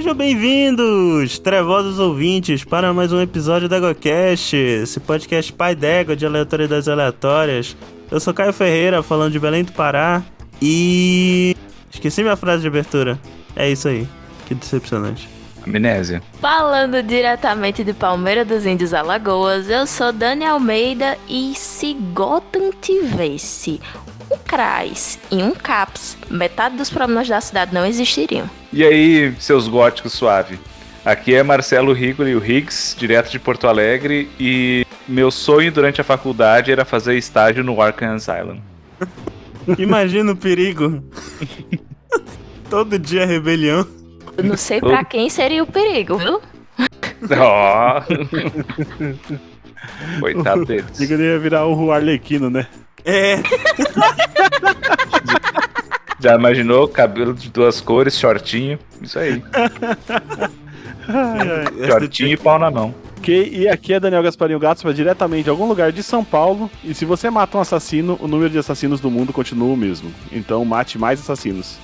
Sejam bem-vindos, trevosos ouvintes, para mais um episódio da EgoCast, esse podcast pai d'égua de aleatoriedades aleatórias. Eu sou Caio Ferreira, falando de Belém do Pará, e... Esqueci minha frase de abertura. É isso aí, que decepcionante. Amnésia. Falando diretamente de Palmeira dos Índios Alagoas, eu sou Dani Almeida e se Gotham tivesse um CRAS e um CAPS, metade dos problemas da cidade não existiriam. E aí, seus góticos suave? Aqui é Marcelo Rigoli, o Higgs, direto de Porto Alegre, e meu sonho durante a faculdade era fazer estágio no Arkham Asylum. Imagina o perigo. Todo dia rebelião. Eu não sei pra quem seria o perigo, viu? Ó. Coitado deles. Diga ia virar o Arlequino, né? É, Já imaginou? Cabelo de duas cores, shortinho. Isso aí. Shortinho e pau na mão. Ok, e aqui é Daniel Gasparinho Gatos, vai diretamente de algum lugar de São Paulo. E se você mata um assassino, o número de assassinos do mundo continua o mesmo. Então mate mais assassinos.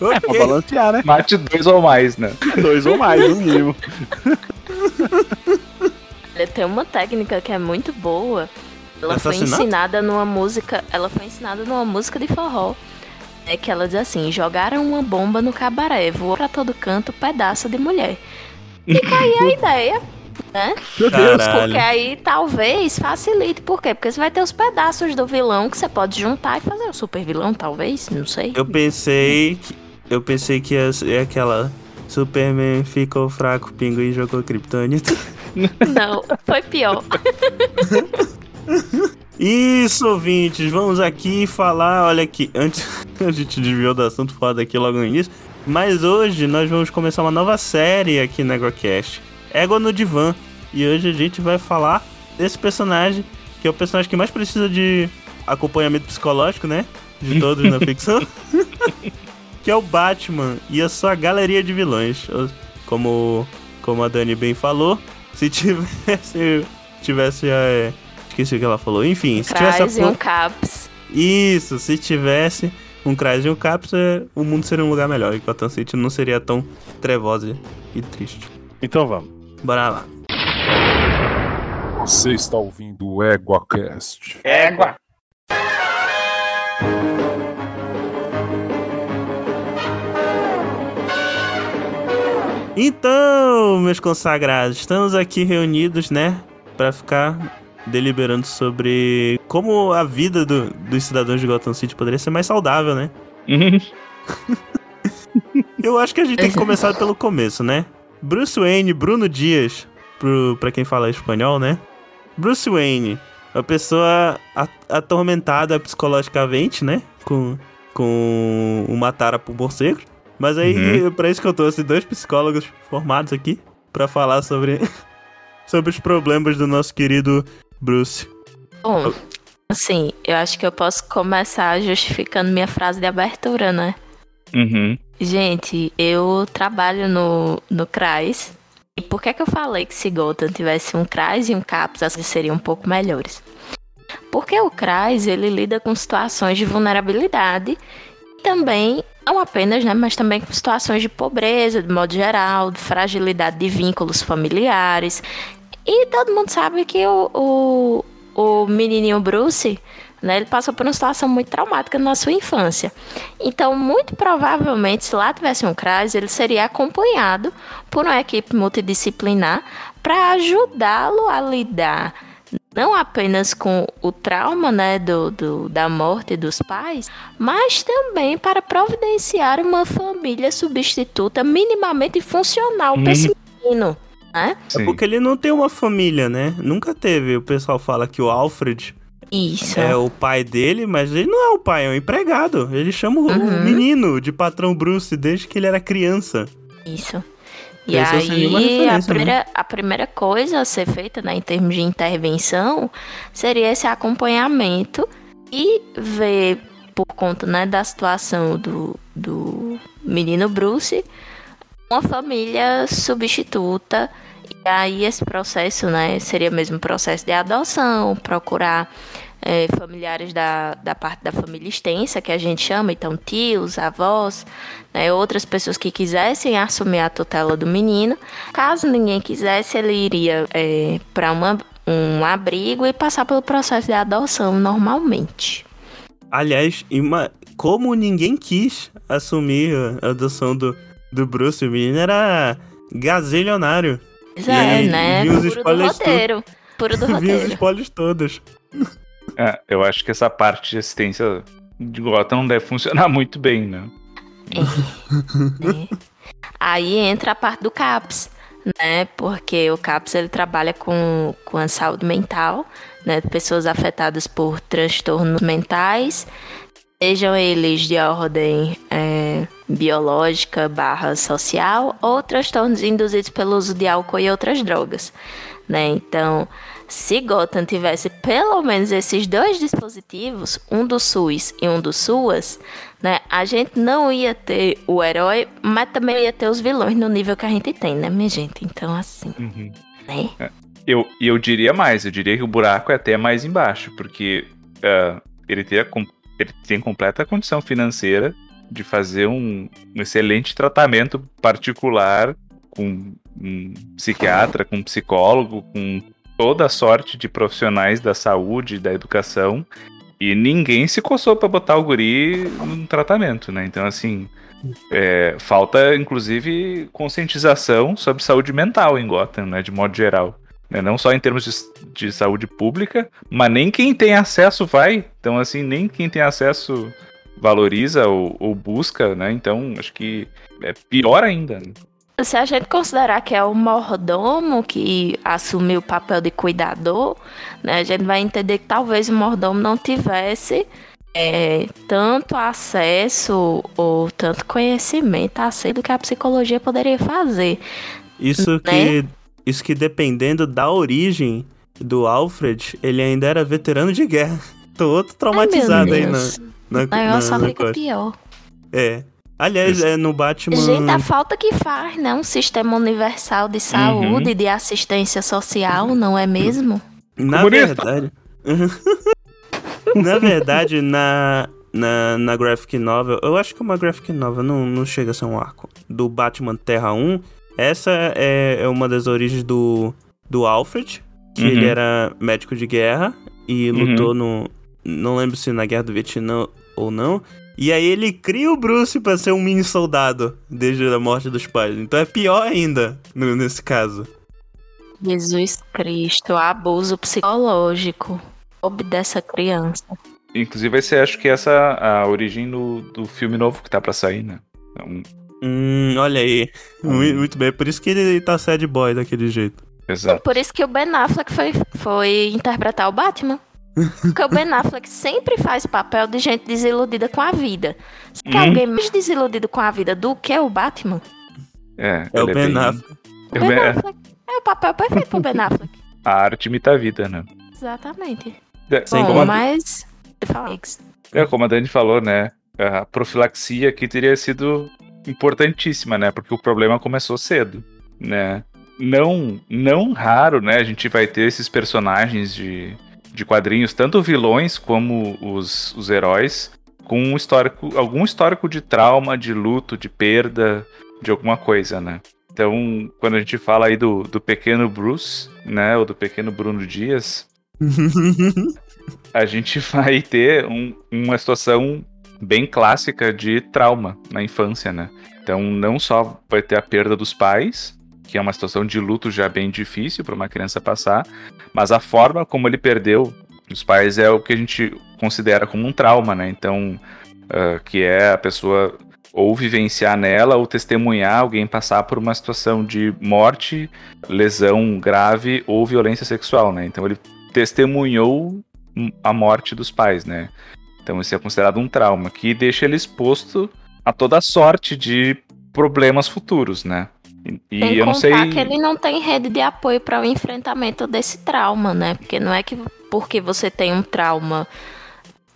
É pra balancear, né? Mate dois ou mais, né? Dois ou mais, no mínimo. Olha, Tem uma técnica que é muito boa. Ela foi ensinada numa música. Ela foi ensinada numa música de forró. É que ela diz assim: jogaram uma bomba no cabaré, voou pra todo canto, pedaço de mulher. Fica aí a ideia, né? Meu Deus. Caralho. Porque aí talvez facilite. Por quê? Porque você vai ter os pedaços do vilão que você pode juntar e fazer o super vilão, talvez. Não sei. eu pensei que... Eu pensei que ia ser aquela... Superman ficou fraco, pinguim jogou Kryptonita. Não, foi pior. Isso, ouvintes, vamos aqui falar, olha aqui, antes a gente desviou do assunto foda aqui logo no início, mas hoje nós vamos começar uma nova série aqui na EgoCast, Ego no Divã, e hoje a gente vai falar desse personagem, que é o personagem que mais precisa de acompanhamento psicológico, né, de todos na ficção, que é o Batman e a sua galeria de vilões, como, como a Dani bem falou, se tivesse, tivesse, é, esqueci o que ela falou, enfim, se tivesse a e um caps. isso, se tivesse um Crash e um Caps, é, o mundo seria um lugar melhor. E Gotham City não seria tão trevosa e triste. Então vamos. Bora lá. Você está ouvindo o EguaCast. Égua. Então, meus consagrados, estamos aqui reunidos, né? Pra ficar deliberando sobre como a vida do- dos cidadãos de Gotham City poderia ser mais saudável, né? Eu acho que a gente tem que começar pelo começo, né? Bruce Wayne, Bruno Dias, pro, pra quem fala espanhol, né? Bruce Wayne, uma pessoa atormentada psicologicamente, né? Com, com uma tara por morcego. Mas aí, pra isso que eu trouxe dois psicólogos formados aqui pra falar sobre, sobre os problemas do nosso querido Bruce. Bom, assim, eu acho que eu posso começar justificando minha frase de abertura, né? Uhum. Gente, eu trabalho no, no CRAS. E por que, que eu falei que se Gotham tivesse um CRAS e um CAPS, as coisas seriam um pouco melhores? Porque o CRAS, ele lida com situações de vulnerabilidade também, não apenas, né, mas também com situações de pobreza, de modo geral, de fragilidade de vínculos familiares. E todo mundo sabe que o, o, o menininho Bruce, né, ele passou por uma situação muito traumática na sua infância. Então, muito provavelmente, se lá tivesse um CRAS, ele seria acompanhado por uma equipe multidisciplinar para ajudá-lo a lidar não apenas com o trauma né, do, do- da morte dos pais, mas também para providenciar uma família substituta minimamente funcional para esse menino. Né? É porque ele não tem uma família, né? Nunca teve. O pessoal fala que o Alfred Isso. é o pai dele, mas ele não é o pai, é um empregado. Ele chama o, o Uhum. menino de patrão Bruce desde que ele era criança. Isso. E aí, a né? primeira, a primeira coisa a ser feita, né, em termos de intervenção, seria esse acompanhamento e ver, por conta né, da situação do, do menino Bruce, uma família substituta. E aí, esse processo, né, seria mesmo processo de adoção, procurar é, familiares da, da parte da família extensa, que a gente chama, então tios, avós, né, outras pessoas que quisessem assumir a tutela do menino. Caso ninguém quisesse, ele iria é, para um abrigo e passar pelo processo de adoção normalmente. Aliás, uma, como ninguém quis assumir a adoção do, do Bruce, o menino era gazelionário. Pois é, né? viu os Puro do roteiro. Puro do Vi os roteiro. spoilers todos. É, eu acho que essa parte de assistência de Gotham não deve funcionar muito bem, né? né? Aí entra a parte do CAPS, né? Porque o CAPS ele trabalha com, com a saúde mental, né? Pessoas afetadas por transtornos mentais, sejam eles de ordem é, biológica barra social ou transtornos induzidos pelo uso de álcool e outras drogas, né? Então, se Gotham tivesse pelo menos esses dois dispositivos, um do SUS e um do SUAS, né, a gente não ia ter o herói, mas também ia ter os vilões no nível que a gente tem, né, minha gente? Então, assim, né? Eu, e eu diria mais, eu diria que o buraco é até mais embaixo, porque ah, ele, tem a com- ele tem completa condição financeira de fazer um, um excelente tratamento particular com um psiquiatra, com um psicólogo, com toda sorte de profissionais da saúde, da educação, e ninguém se coçou pra botar o guri no tratamento, né? Então, assim, é, falta, inclusive, conscientização sobre saúde mental em Gotham, né? De modo geral. né? Não só em termos de, de saúde pública, mas nem quem tem acesso vai. Então, assim, nem quem tem acesso valoriza ou, ou busca, né? Então, acho que é pior ainda. né? Se a gente considerar que é o mordomo que assumiu o papel de cuidador, né, a gente vai entender que talvez o mordomo não tivesse é, tanto acesso ou tanto conhecimento acerca do que a psicologia poderia fazer. Isso que, isso que dependendo da origem do Alfred, ele ainda era veterano de guerra. Tô outro traumatizado Ai, aí na, na, na, na costa. pior. É. Aliás, é, no Batman. Gente, a falta que faz, né? Um sistema universal de saúde, de assistência social, não é mesmo? Na Comunista. verdade. na verdade, na, na, na graphic novel, eu acho que é uma graphic novel, não, não chega a ser um arco. Do Batman Terra 1, essa é, é uma das origens do, do Alfred, que Uhum. ele era médico de guerra e Uhum. lutou no. Não lembro se na Guerra do Vietnã ou não. E aí ele cria o Bruce pra ser um mini soldado desde a morte dos pais. Então é pior ainda no- nesse caso. Jesus Cristo, abuso psicológico. Sob dessa criança. Inclusive, esse acho que essa é a origem do, do filme novo que tá pra sair, né? Então, Hum, olha aí. Muito, muito bem. Por isso que ele tá sad boy daquele jeito. exato. Por isso que o Ben Affleck foi, foi interpretar o Batman. Porque o Ben Affleck sempre faz papel de gente desiludida com a vida. Se quer Uhum. alguém mais desiludido com a vida do que o Batman, É, É o ele Ben bem- Affleck. o É Ben bem- Affleck é o papel perfeito pro Ben Affleck. A arte imita a vida, né? Exatamente. É, Sem Bom, como, a, mas... É, como a Dani falou, né? A profilaxia aqui teria sido importantíssima, né? Porque o problema começou cedo, né? Não, não raro, né? A gente vai ter esses personagens de, de quadrinhos, tanto vilões como os, os heróis, com um histórico, algum histórico de trauma, de luto, de perda, de alguma coisa, né? Então, quando a gente fala aí do, do pequeno Bruce, né? Ou do pequeno Bruno Dias, a gente vai ter um- uma situação bem clássica de trauma na infância, né? Então, não só vai ter a perda dos pais, que é uma situação de luto já bem difícil para uma criança passar, mas a forma como ele perdeu os pais é o que a gente considera como um trauma, né? Então, ah, que é a pessoa ou vivenciar nela ou testemunhar alguém passar por uma situação de morte, lesão grave ou violência sexual, né? Então, ele testemunhou a morte dos pais, né? Então isso é considerado um trauma que deixa ele exposto a toda sorte de problemas futuros, né? E, Sem eu não sei. que ele não tem rede de apoio para o enfrentamento desse trauma, né? Porque não é que porque você tem um trauma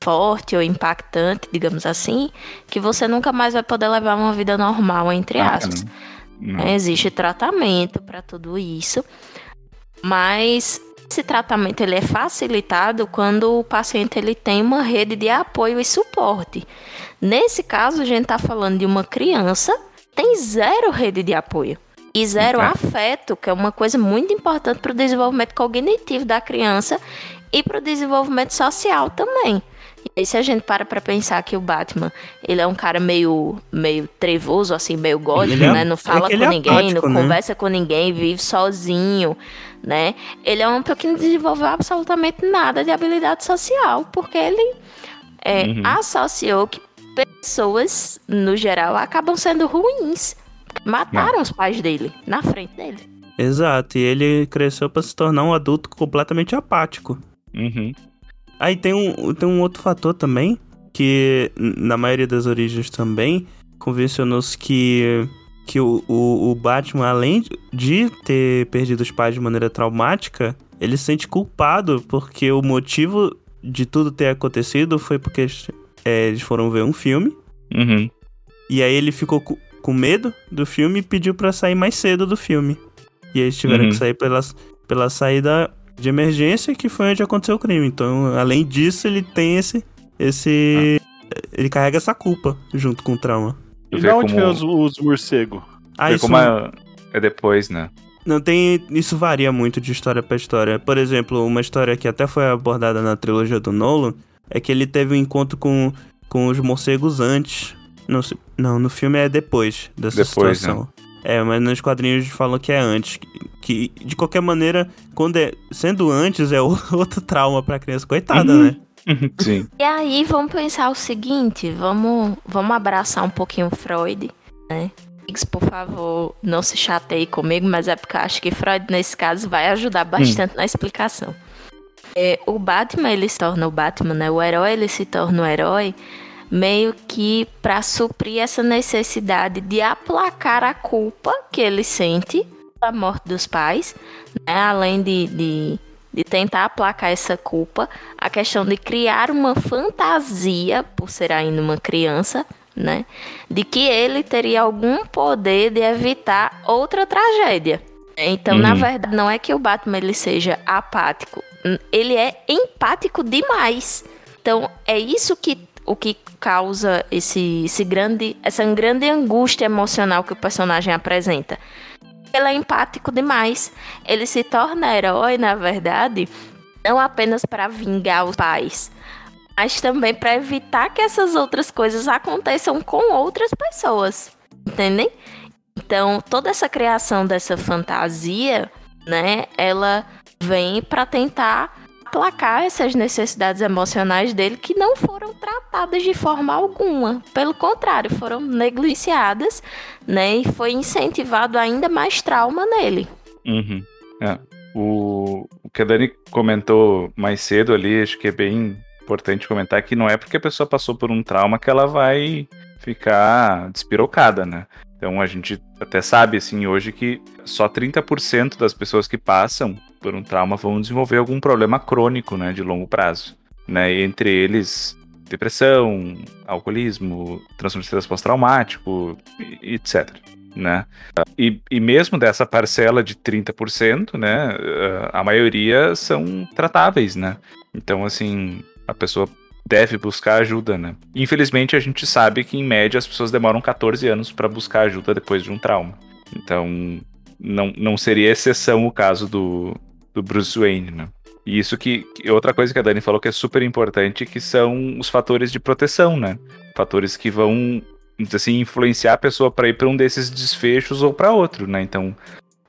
forte ou impactante, digamos assim, que você nunca mais vai poder levar uma vida normal, entre Ah, aspas. não. Né? Existe tratamento para tudo isso, mas esse tratamento ele é facilitado quando o paciente ele tem uma rede de apoio e suporte. Nesse caso, a gente está falando de uma criança tem zero rede de apoio e zero É. afeto, que é uma coisa muito importante para o desenvolvimento cognitivo da criança e para o desenvolvimento social também. E aí, se a gente para para pensar que o Batman, ele é um cara meio, meio trevoso, assim, meio gótico, é- né? Não fala ele com é ninguém, apático, não né? conversa com ninguém, vive sozinho, né? Ele é um que não desenvolveu absolutamente nada de habilidade social, porque ele é, Uhum. associou que pessoas, no geral, acabam sendo ruins. Mataram os pais dele, na frente dele. Exato, e ele cresceu pra se tornar um adulto completamente apático. Uhum. Aí tem um, tem um outro fator também, que na maioria das origens também, convencionou-se que, que o, o, o Batman, além de ter perdido os pais de maneira traumática, ele se sente culpado porque o motivo de tudo ter acontecido foi porque é, eles foram ver um filme, Uhum. e aí ele ficou co- com medo do filme e pediu pra sair mais cedo do filme. E aí eles tiveram Uhum. que sair pela, pela saída de emergência, que foi onde aconteceu o crime. Então, além disso, ele tem esse. esse Ele carrega essa culpa junto com o trauma. E Vê de onde como- vem os, os morcegos? Ah, isso como é, é depois, né? não tem. Isso varia muito de história pra história. Por exemplo, uma história que até foi abordada na trilogia do Nolan é que ele teve um encontro com, com os morcegos antes. Não, não, no filme é depois dessa Depois, situação. É, mas nos quadrinhos falam que é antes. Que, que, de qualquer maneira, quando é sendo antes, é o- outro trauma pra criança. Coitada, Uhum. né? Sim. E aí, vamos pensar o seguinte, vamos, vamos abraçar um pouquinho Freud, né? Por favor, não se chateie comigo, mas é porque eu acho que Freud, nesse caso, vai ajudar bastante na explicação. É, o Batman, ele se torna o Batman, né? O herói, ele se torna o herói meio que para suprir essa necessidade de aplacar a culpa que ele sente da morte dos pais, né? Além de, de, de tentar aplacar essa culpa, a questão de criar uma fantasia, por ser ainda uma criança, né? De que ele teria algum poder de evitar outra tragédia. Então, na Uhum. verdade, não é que o Batman ele seja apático, ele é empático demais. Então, é isso que o que causa esse, esse grande, essa grande angústia emocional que o personagem apresenta. Ele é empático demais. Ele se torna herói, na verdade, não apenas para vingar os pais, mas também para evitar que essas outras coisas aconteçam com outras pessoas. Entendem? Então, toda essa criação dessa fantasia, né, ela vem para tentar aplacar essas necessidades emocionais dele que não foram tratadas de forma alguma. Pelo contrário, foram negligenciadas, né, e foi incentivado ainda mais trauma nele. Uhum. É. O, o que a Dani comentou mais cedo ali, acho que é bem importante comentar que não é porque a pessoa passou por um trauma que ela vai ficar despirocada, né? Então a gente até sabe, assim, hoje que só 30% das pessoas que passam por um trauma vão desenvolver algum problema crônico, né, de longo prazo, né? Entre eles depressão, alcoolismo, transtorno de estresse pós-traumático, etc, né? E, e mesmo dessa parcela de 30%, né, eh, a maioria são tratáveis, né? Então, assim, a pessoa deve buscar ajuda, né? Infelizmente, a gente sabe que, em média, as pessoas demoram 14 anos para buscar ajuda depois de um trauma. Então, não, não seria exceção o caso do, do Bruce Wayne, né? E isso que, que- outra coisa que a Dani falou que é super importante, que são os fatores de proteção, né? Fatores que vão, assim, influenciar a pessoa para ir para um desses desfechos ou para outro, né? Então,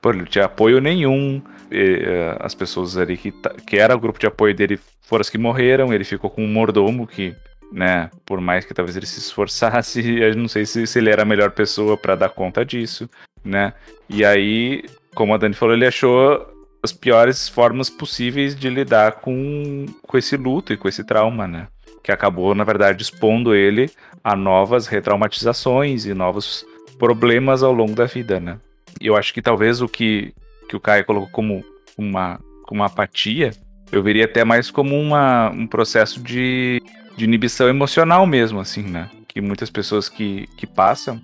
por ele tinha apoio nenhum, e, eh, as pessoas ali que, ta- que era o grupo de apoio dele foram as que morreram, ele ficou com um mordomo que, né, por mais que talvez ele se esforçasse, eu não sei se, se ele era a melhor pessoa para dar conta disso, né? E aí, como a Dani falou, ele achou as piores formas possíveis de lidar com, com esse luto e com esse trauma, né? Que acabou, na verdade, expondo ele a novas retraumatizações e novos problemas ao longo da vida, né? E eu acho que talvez o que, que o Caio colocou como uma, como uma apatia, eu veria até mais como uma, um processo de, de inibição emocional mesmo, assim, né? Que muitas pessoas que, que passam,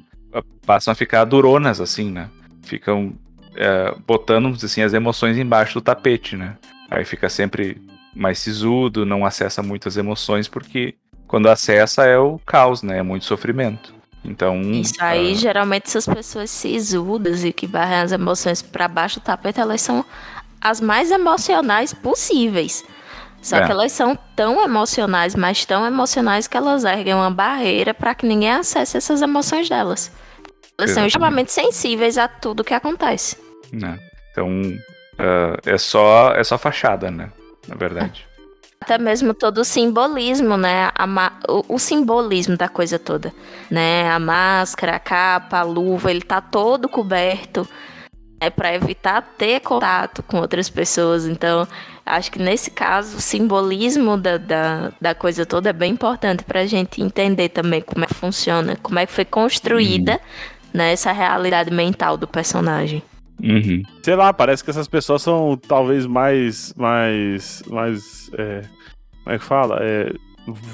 passam a ficar duronas, assim, né? Ficam é, botando assim, as emoções embaixo do tapete, né? Aí fica sempre mais sisudo, não acessa muitas emoções, porque quando acessa é o caos, né? É muito sofrimento. Então. Isso aí, ah, geralmente, essas pessoas sisudas e que barram as emoções pra baixo do tapete, elas são as mais emocionais possíveis. Só É. que elas são tão emocionais, mas tão emocionais que elas erguem uma barreira para que ninguém acesse essas emoções delas. Elas são Exatamente. extremamente sensíveis a tudo que acontece. Né? Então, ah, é só é só fachada, né? Na verdade. Até mesmo todo o simbolismo, né? A o, o simbolismo da coisa toda, né? A máscara, a capa, a luva, ele tá todo coberto é para evitar ter contato com outras pessoas. Então, acho que nesse caso, o simbolismo da, da, da coisa toda é bem importante pra gente entender também como é que funciona, como é que foi construída né, essa realidade mental do personagem. Uhum. Sei lá, parece que essas pessoas são talvez mais. mais. mais. É, como é que fala? É,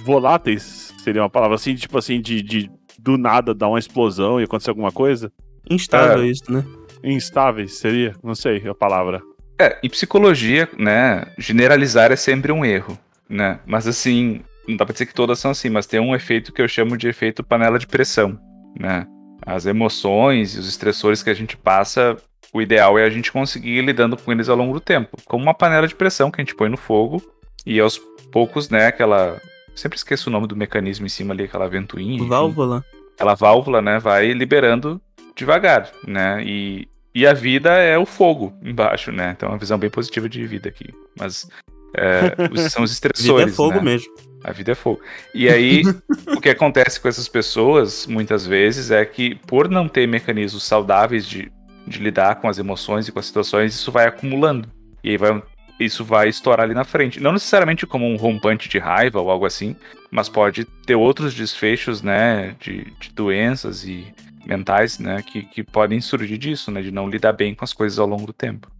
voláteis seria uma palavra assim, tipo assim, de, de do nada dar uma explosão e acontecer alguma coisa. Instável É. isso, né? Instáveis seria? Não sei a palavra. É, em psicologia, né, generalizar é sempre um erro, né? Mas assim, não dá pra dizer que todas são assim, mas tem um efeito que eu chamo de efeito panela de pressão, né? As emoções e os estressores que a gente passa, o ideal é a gente conseguir ir lidando com eles ao longo do tempo, como uma panela de pressão que a gente põe no fogo e aos poucos, né, aquela sempre esqueço o nome do mecanismo em cima ali, aquela ventoinha, enfim Válvula. aquela válvula, né, vai liberando devagar, né? E, e a vida é o fogo embaixo, né? Então é uma visão bem positiva de vida aqui. Mas é, os- são os Vida estressores, é fogo né? mesmo. A vida é fogo. E aí, o que acontece com essas pessoas, muitas vezes, é que por não ter mecanismos saudáveis de, de lidar com as emoções e com as situações, isso vai acumulando. E aí vai, isso vai estourar ali na frente. Não necessariamente como um rompante de raiva ou algo assim, mas pode ter outros desfechos, né, de, de doenças e mentais, né, que, que podem surgir disso, né, de não lidar bem com as coisas ao longo do tempo.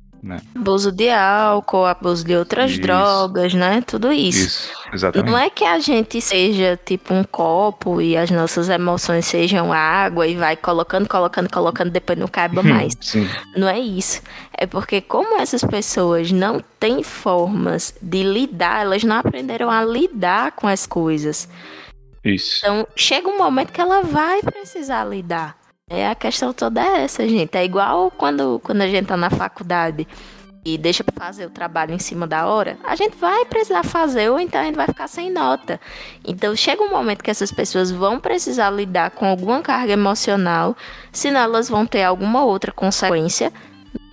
Abuso de álcool, abuso de outras Isso. drogas, né? Tudo isso. Isso, exatamente. Não é que a gente seja tipo um copo e as nossas emoções sejam água e vai colocando, colocando, colocando, depois não caiba mais. Sim. Não é isso. É porque como essas pessoas não têm formas de lidar, elas não aprenderam a lidar com as coisas. Isso. Então chega um momento que ela vai precisar lidar. É a questão toda é essa, gente. É igual quando, quando a gente tá na faculdade e deixa pra fazer o trabalho em cima da hora, a gente vai precisar fazer ou então a gente vai ficar sem nota. Então chega um momento que essas pessoas vão precisar lidar com alguma carga emocional, senão elas vão ter alguma outra consequência,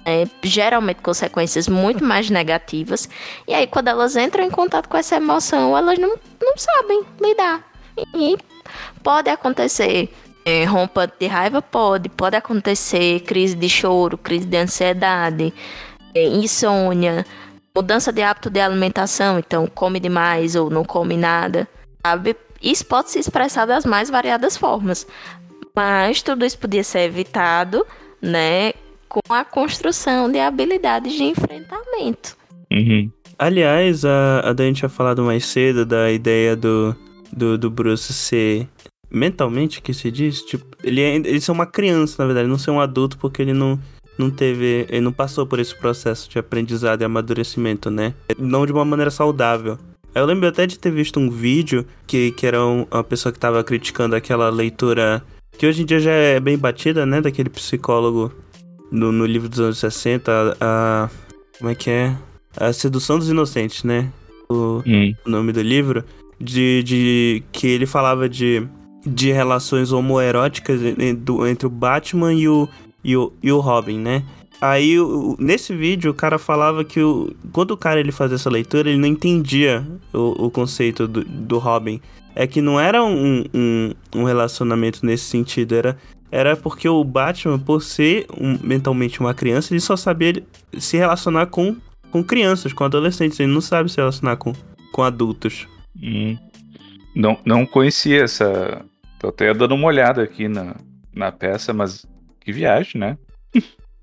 né? geralmente consequências muito mais negativas. E aí quando elas entram em contato com essa emoção, elas não, não sabem lidar. E pode acontecer é, rompante de raiva, pode. Pode acontecer crise de choro, crise de ansiedade, é, insônia, mudança de hábito de alimentação, então come demais ou não come nada, sabe? Isso pode se expressar das mais variadas formas. Mas tudo isso podia ser evitado, né? Com a construção de habilidades de enfrentamento. Uhum. Aliás, a, a Dani tinha falado mais cedo da ideia do, do, do Bruce ser mentalmente, que se diz, tipo, ele, é, ele ser uma criança, na verdade, não ser um adulto, porque ele não, não teve, ele não passou por esse processo de aprendizado e amadurecimento, né? Não de uma maneira saudável. Eu lembro até de ter visto um vídeo que, que era um- uma pessoa que tava criticando aquela leitura que hoje em dia já é bem batida, né? Daquele psicólogo no, no livro dos anos 60, a, a- como é que é? A Sedução dos Inocentes, né? O, Hum. o nome do livro, de, de que ele falava de, de relações homoeróticas entre o Batman e o, e o, e o Robin, né? Aí, nesse vídeo, o cara falava que o, quando o cara ele fazia essa leitura, ele não entendia o, o conceito do, do Robin. É que não era um, um, um relacionamento nesse sentido, era, era porque o Batman, por ser um- mentalmente uma criança, ele só sabia se relacionar com, com crianças, com adolescentes, ele não sabe se relacionar com, com adultos. Hum. Não, não conhecia essa. Tô até dando uma olhada aqui na, na peça, mas que viagem, né?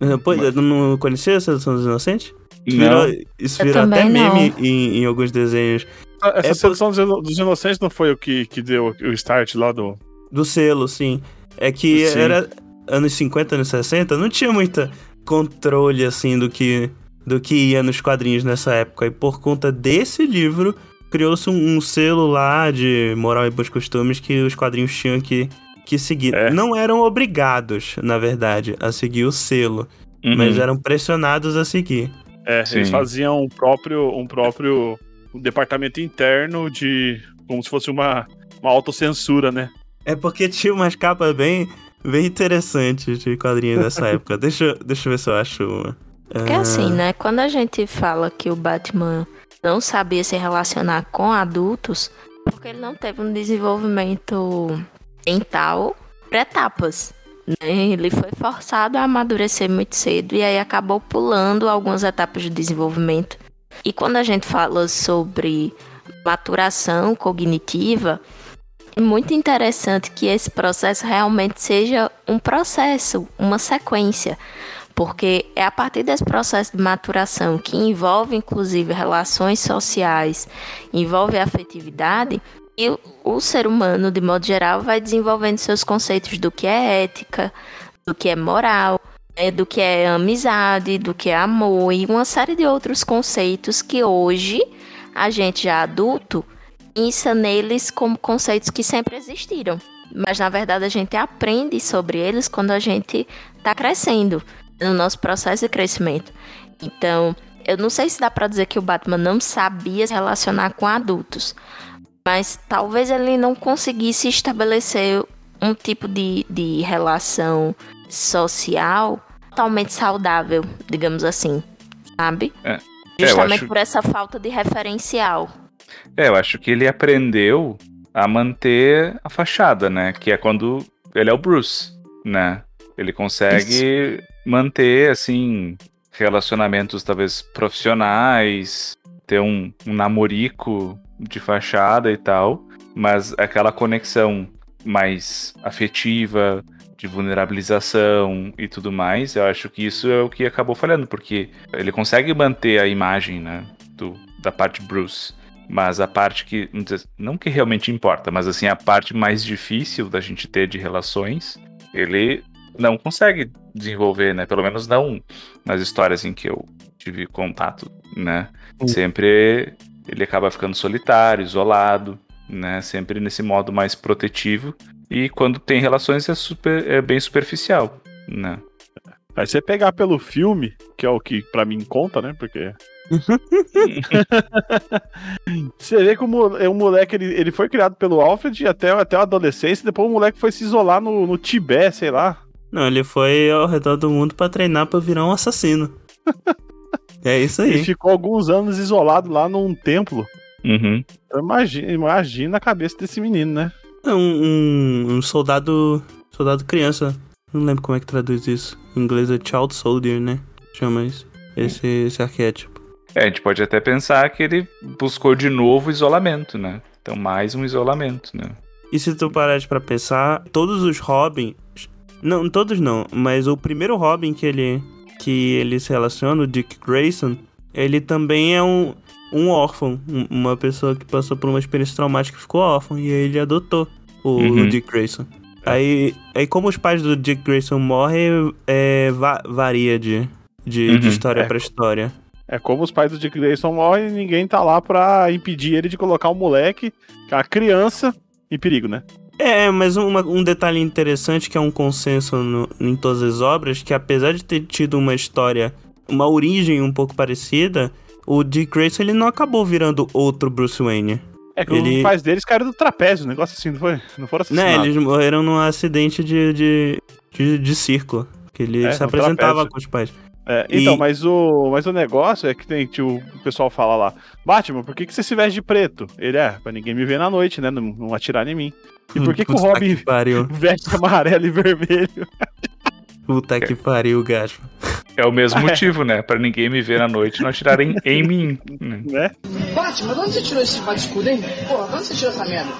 Ah, Pois, Mas- eu não conhecia a Sedução dos Inocentes? Isso Não. virou, isso Eu virou até não. meme em, em alguns desenhos. Essa É por- sedução dos ino- dos inocentes não foi o que, que deu o start lá do. Do selo, sim. É que Sim. era anos 50, anos 60, não tinha muita controle, assim, do que... do que ia nos quadrinhos nessa época. E por conta desse livro, criou-se um, um selo lá de moral e bons costumes que os quadrinhos tinham que, que seguir. É. Não eram obrigados, na verdade, a seguir o selo, Uhum. mas eram pressionados a seguir. É, eles Sim. faziam um próprio, um próprio departamento interno de. como se fosse uma, uma autocensura, né? É porque tinha umas capas bem, bem interessantes de quadrinhos dessa época. Deixa, eu- deixa eu ver se eu acho uma. Porque Ah, assim, né? Quando a gente fala que o Batman não sabia se relacionar com adultos, porque ele não teve um desenvolvimento mental por etapas. Né? Ele foi forçado a amadurecer muito cedo e aí acabou pulando algumas etapas de desenvolvimento. E quando a gente fala sobre maturação cognitiva, é muito interessante que esse processo realmente seja um processo, uma sequência. Porque é a partir desse processo de maturação, que envolve inclusive relações sociais, envolve afetividade, e o- ser humano, de modo geral, vai desenvolvendo seus conceitos do que é ética, do que é moral, né, do que é amizade, do que é amor, e uma série de outros conceitos que hoje, a gente já adulto, pensa neles como conceitos que sempre existiram. Mas na verdade a gente aprende sobre eles quando a gente está crescendo no nosso processo de crescimento. Então, eu não sei se dá pra dizer que o Batman não sabia se relacionar com adultos, mas talvez ele não conseguisse estabelecer um tipo de, de relação social totalmente saudável, digamos assim, sabe? É. eu Justamente acho- por essa falta de referencial. É, eu acho que ele aprendeu a manter a fachada, né? Que é quando ele é o Bruce, né? Ele consegue manter, assim, relacionamentos talvez profissionais, ter um, um namorico de fachada e tal, mas aquela conexão mais afetiva, de vulnerabilização e tudo mais, eu acho que isso é o que acabou falhando, porque ele consegue manter a imagem, né, do, da parte Bruce, mas a parte que, não que realmente importa, mas assim, a parte mais difícil da gente ter de relações, ele não consegue desenvolver, né, pelo menos não nas histórias em que eu tive contato, né, Hum. sempre ele acaba ficando solitário, isolado, né, sempre nesse modo mais protetivo, e quando tem relações é, super, é bem superficial, né. Aí você pegar pelo filme, que é o que pra mim conta, né? Porque. você vê que o, mo- o moleque ele, ele foi criado pelo Alfred até, até a adolescência, depois o moleque foi se isolar no, no Tibete, sei lá. Não, ele foi ao redor do mundo pra treinar pra virar um assassino. é isso E aí. ficou alguns anos isolado lá num templo. Uhum. Então imagina, imagina a cabeça desse menino, né? É um, um, um soldado. Soldado criança. Não lembro como é que traduz isso. Em inglês é Child Soldier, né? Chama isso. Esse, esse arquétipo. É, a gente pode até pensar que ele buscou de novo isolamento, né? Então, mais um isolamento, né? E se tu parares pra pensar, todos os Robins. Não, todos não, mas o primeiro Robin que ele. que ele se relaciona, o Dick Grayson, ele também é um, um órfão. um- uma pessoa que passou por uma experiência traumática e ficou órfão. E aí ele adotou o, o Uhum. Dick Grayson. Aí, aí, como os pais do Dick Grayson morrem, é, va- varia de, de, de Uhum, história é. pra história. É como os pais do Dick Grayson morrem e ninguém tá lá pra impedir ele de colocar o moleque, que é a criança, em perigo, né? É, mas uma- um detalhe interessante que é um consenso no- em todas as obras, que apesar de ter tido uma história, uma origem um pouco parecida, o Dick Grayson ele não acabou virando outro Bruce Wayne. É que Ele- os pais deles caíram do trapézio, um negócio assim, não foi? Não foram Né, assassinados. eles morreram num acidente de, de, de, de circo, que ele É, se apresentava trapézio. com os pais. É, então, E- mas, o, mas o negócio é que tem, que o pessoal fala lá, Batman, por que, que você se veste de preto? Ele é, pra ninguém me ver na noite, né? Não, não atirar em mim. E por que, que o Robin que veste amarelo e vermelho? puta que pariu, Gaspa. É o mesmo motivo, né? Pra ninguém me ver à noite e não atirarem em mim. né? Batman, de onde você tirou esse bate-escudo, hein? Porra, de onde você tirou essa merda?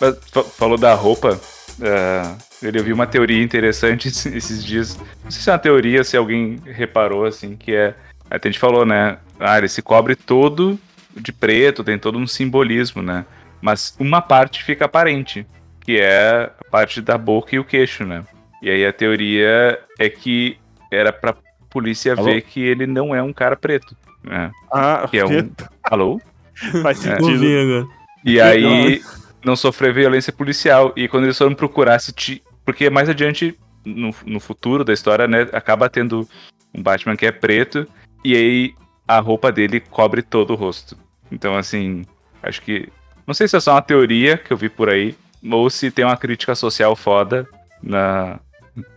Mas, fa- falou da roupa. ah, eu vi uma teoria interessante esses- dias. Não sei se é uma teoria, se alguém reparou, assim, que é. Até a gente falou, né? Ah, ele se cobre todo de preto, tem todo um simbolismo, né? Mas uma parte fica aparente, que é a parte da boca e o queixo, né? E aí a teoria é que era pra polícia Alô? vê que ele não é um cara preto. Né? Ah, Que é um- Alô? faz É. sentido. Agora. E aí não sofreu violência policial. E quando eles foram procurar se ti... Porque mais adiante, no, no futuro da história, né, acaba tendo um Batman que é preto, e aí a roupa dele cobre todo o rosto. Então, assim, acho que. Não sei se é só uma teoria que eu vi por aí, ou se tem uma crítica social foda na.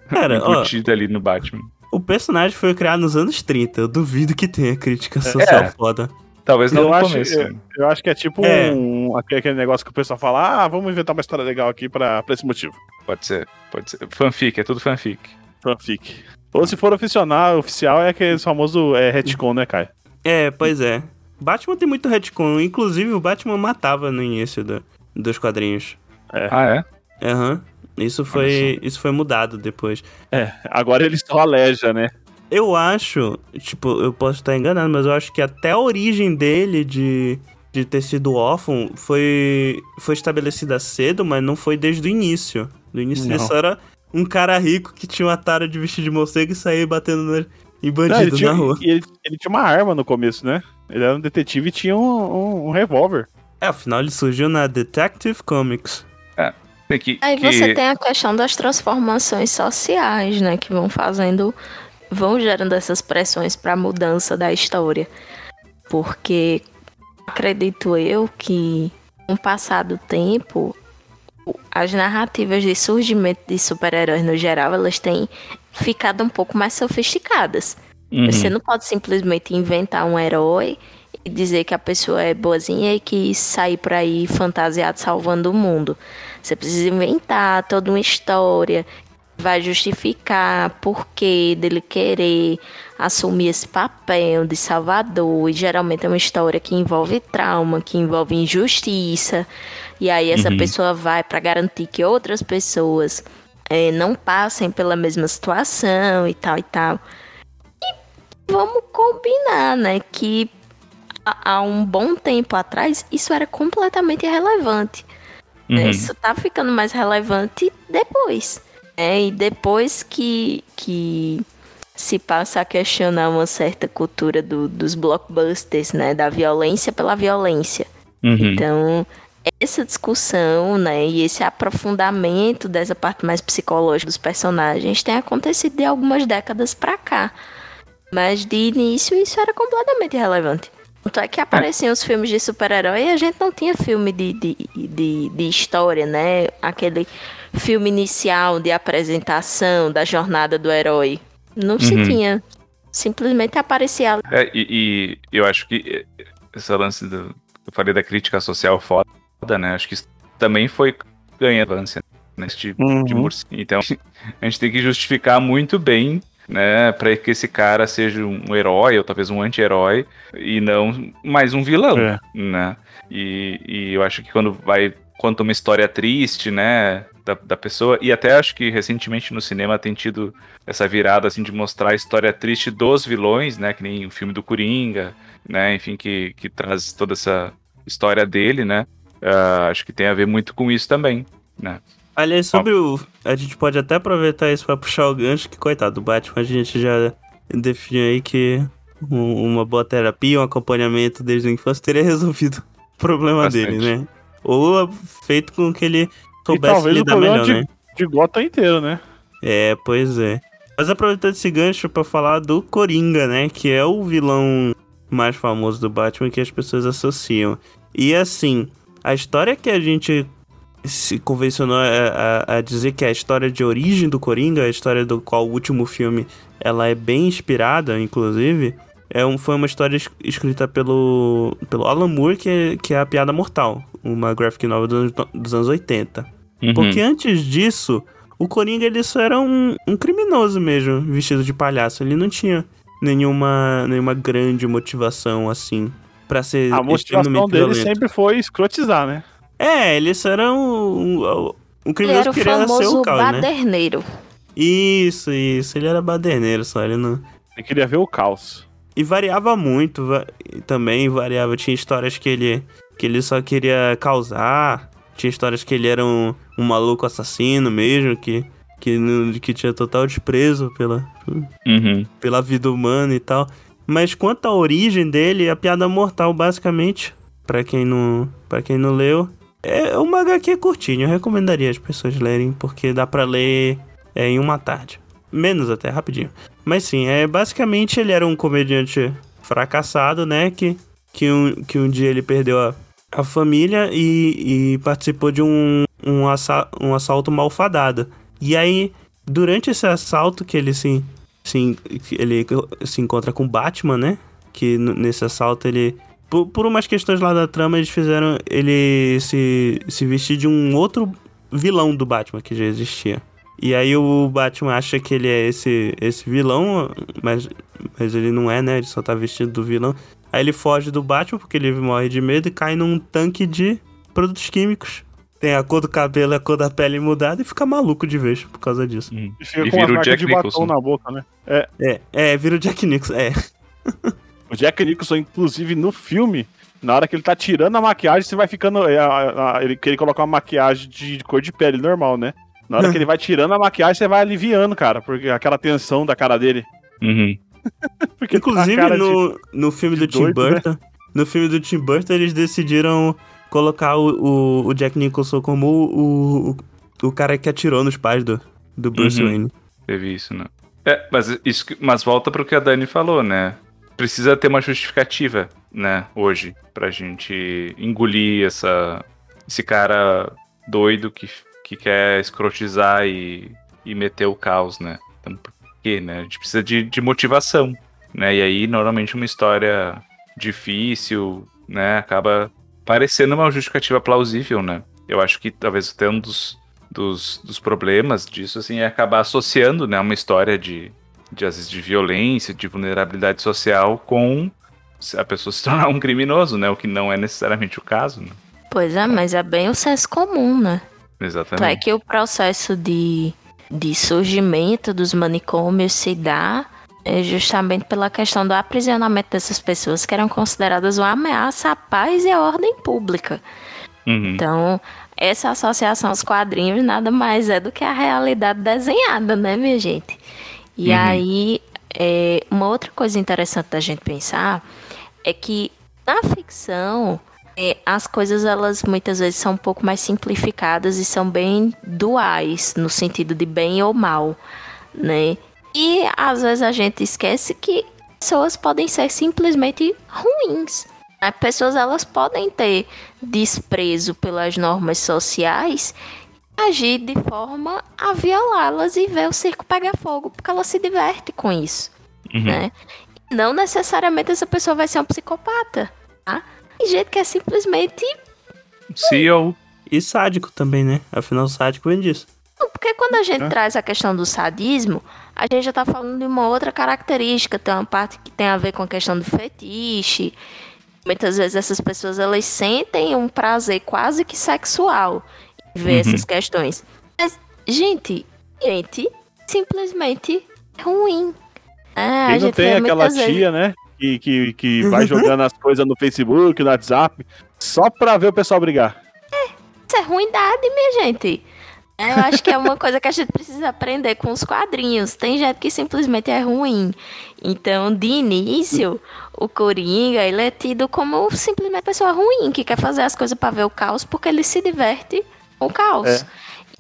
Cara, ó, ali no Batman. o personagem foi criado nos anos 30. Eu duvido que tenha crítica social É. foda. Talvez não Eu no acho, começo. eu, eu acho que é tipo É. um, aquele aquele negócio que o pessoal fala: ah, vamos inventar uma história legal aqui pra, pra esse motivo. Pode ser, pode ser. Fanfic, é tudo fanfic. Fanfic. Ou se for oficial, oficial é aquele famoso é, retcon, né, Kai? É, pois é. Batman tem muito retcon. Inclusive, o Batman matava no início do- dos quadrinhos. Ah, é? Aham. Isso foi, isso foi mudado depois. É, agora ele só aleja, né? Eu acho, tipo, eu posso estar enganado, mas eu acho que até a origem dele de, de ter sido órfão foi, foi estabelecida cedo, mas não foi desde o início. Do início Não. ele só era um cara rico que tinha uma tara de vestir de morcego e sair batendo na- em Não, bandido tinha, na rua. e ele, ele tinha uma arma no começo, né? Ele era um detetive e tinha um, um, um revólver. É, afinal ele surgiu na Detective Comics. Tem que, Aí que- você tem a questão das transformações sociais, né? Que vão fazendo. Vão gerando essas pressões para mudança da história. Porque acredito eu que, com o passar do tempo, as narrativas de surgimento de super-heróis no geral, elas têm ficado um pouco mais sofisticadas. Uhum. Você não pode simplesmente inventar um herói e dizer que a pessoa é boazinha e que sair por aí fantasiado salvando o mundo. Você precisa inventar toda uma história vai justificar porquê dele querer assumir esse papel de salvador. E geralmente é uma história que envolve trauma, que envolve injustiça. E aí essa Uhum. pessoa vai para garantir que outras pessoas eh, não passem pela mesma situação e tal e tal vamos combinar, né? Que há um bom tempo atrás isso era completamente irrelevante. Uhum. Isso tá ficando mais relevante depois. Né? E depois que, que se passa a questionar uma certa cultura do- dos blockbusters, né? Da violência pela violência. Uhum. Então, essa discussão, né, e esse aprofundamento dessa parte mais psicológica dos personagens tem acontecido de algumas décadas pra cá. Mas de início isso era completamente irrelevante. Tanto é que apareciam os filmes de super-herói e a gente não tinha filme de, de, de, de história, né? Aquele filme inicial de apresentação da jornada do herói. Não se Uhum. tinha. Simplesmente aparecia É, e, e eu acho que esse lance do. Eu falei da crítica social foda, né? Acho que isso também foi ganhando avanço nesse tipo de Uhum. morcego. Então a gente tem que justificar muito bem, né? Pra que esse cara seja um herói, ou talvez um anti-herói, e não mais um vilão, É. né? E, e eu acho que quando vai. Conta uma história triste, né? Da, da pessoa, e até acho que recentemente no cinema tem tido essa virada assim de mostrar a história triste dos vilões, né? Que nem o filme do Coringa, né? Enfim, que, que traz toda essa história dele, né? Ah, acho que tem a ver muito com isso também, né? Aliás, sobre o. A gente pode até aproveitar isso pra puxar o gancho, que coitado do Batman, a gente já definiu aí que um- uma boa terapia, um acompanhamento desde a infância teria resolvido o problema Bastante. dele, né? Ou feito com que ele soubesse talvez o lidar problema melhor, de- né? De Gotham inteiro, né? É, pois é. Mas aproveitando esse gancho pra falar do Coringa, né? Que é o vilão mais famoso do Batman que as pessoas associam. E assim, a história que a gente se convencionou a, a- a dizer que é a história de origem do Coringa, a história do qual o último filme ela é bem inspirada, inclusive, é um, foi uma história es- escrita pelo, pelo Alan Moore, que é, que é a Piada Mortal, uma graphic novel dos, anos- dos anos 80. Uhum. Porque antes disso, o Coringa ele só era um, um criminoso mesmo, vestido de palhaço. Ele não tinha nenhuma, nenhuma grande motivação assim pra ser A motivação dele violento. sempre foi escrotizar, né? É, ele só era um, um, um criminoso era que queria ser famoso o caos, né? baderneiro. Isso, isso. Ele era baderneiro só, ele não... Ele queria ver o caos. E variava muito, va- e também variava. Tinha histórias que ele, que ele só queria causar. Tinha histórias que ele era um, um maluco assassino mesmo, que que, que tinha total desprezo pela, Uhum. pela vida humana e tal. Mas quanto à origem dele, a piada mortal, basicamente, pra quem não, para quem não leu, é uma HQ curtinha. Eu recomendaria as pessoas lerem, porque dá pra ler é, em uma tarde. Menos até, rapidinho. Mas sim, é basicamente ele era um comediante fracassado, né? Que, que, um, que um dia ele perdeu a, a família e, e participou de um, um, assa- um assalto malfadado. E aí, durante esse assalto que ele se, se, ele se encontra com Batman, né? Que nesse assalto ele. Por, por umas questões lá da trama, eles fizeram ele se, se vestir de um outro vilão do Batman que já existia. E aí o Batman acha que ele é esse, esse vilão, mas, mas ele não é, né? Ele só tá vestido do vilão. Aí ele foge do Batman porque ele morre de medo e cai num tanque de produtos químicos. Tem a cor do cabelo e a cor da pele mudada e fica maluco de vez por causa disso. uhum. E fica E com vira uma o marca Jack de batom Nicholson. na boca, né? É, é, vira o Jack Nicholson. É. O Jack Nicholson, inclusive, no filme, na hora que ele tá tirando a maquiagem, você vai ficando. é, a- a- ele queria colocar uma maquiagem de cor de pele normal, né? Na hora que ele vai tirando a maquiagem, você vai aliviando, cara, porque aquela tensão da cara dele. Uhum. Porque Inclusive, tá a cara de- no, no filme do Tim doido, né? Burton, no filme do Tim Burton, eles decidiram colocar o, o, o Jack Nicholson como o, o, o cara que atirou nos pais do, do Bruce Uhum. Wayne. Teve isso, né? É, mas, isso, mas volta pro que a Dani falou, né? Precisa ter uma justificativa, né, hoje, pra gente engolir essa, esse cara doido que, que quer escrotizar e, e meter o caos, né? Então, por quê, né? A gente precisa de, de motivação, né? E aí, normalmente, uma história difícil, né, acaba parecendo uma justificativa plausível, né? Eu acho que talvez até um dos, dos, dos problemas disso, assim, é acabar associando, né, uma história de, de, às vezes, de violência, de vulnerabilidade social com a pessoa se tornar um criminoso, né? O que não é necessariamente o caso, né? Pois é, mas é bem o senso comum, né? Tanto é Exatamente. que o processo de, de surgimento dos manicômios se dá é justamente pela questão do aprisionamento dessas pessoas que eram consideradas uma ameaça à paz e à ordem pública. Uhum. Então, essa associação aos quadrinhos nada mais é do que a realidade desenhada, né, minha gente? E Uhum. aí, é, uma outra coisa interessante da gente pensar é que na ficção é, as coisas elas muitas vezes são um pouco mais simplificadas e são bem duais no sentido de bem ou mal, né? E às vezes a gente esquece que pessoas podem ser simplesmente ruins. né? Pessoas elas podem ter desprezo pelas normas sociais e agir de forma a violá-las e ver o circo pegar fogo, porque ela se diverte com isso Uhum. né? E não necessariamente essa pessoa vai ser um psicopata, tá? Tem gente que é simplesmente. CEO. E sádico também, né? Afinal, o sádico vem disso. Porque quando a gente É. traz a questão do sadismo, a gente já tá falando de uma outra característica. Tem uma parte que tem a ver com a questão do fetiche. Muitas vezes essas pessoas elas sentem um prazer quase que sexual em ver Uhum. essas questões. Mas, gente, gente, simplesmente é ruim. É, a gente tem aquela muitas vezes- tia, né? Que, que, que vai jogando as coisas no Facebook, no WhatsApp, só pra ver o pessoal brigar. Isso é ruindade, minha gente. Eu acho que é uma coisa que a gente precisa aprender com os quadrinhos. Tem gente que simplesmente é ruim. Então, de início, o Coringa, ele é tido como simplesmente pessoa ruim, que quer fazer as coisas pra ver o caos, porque ele se diverte com o caos. É.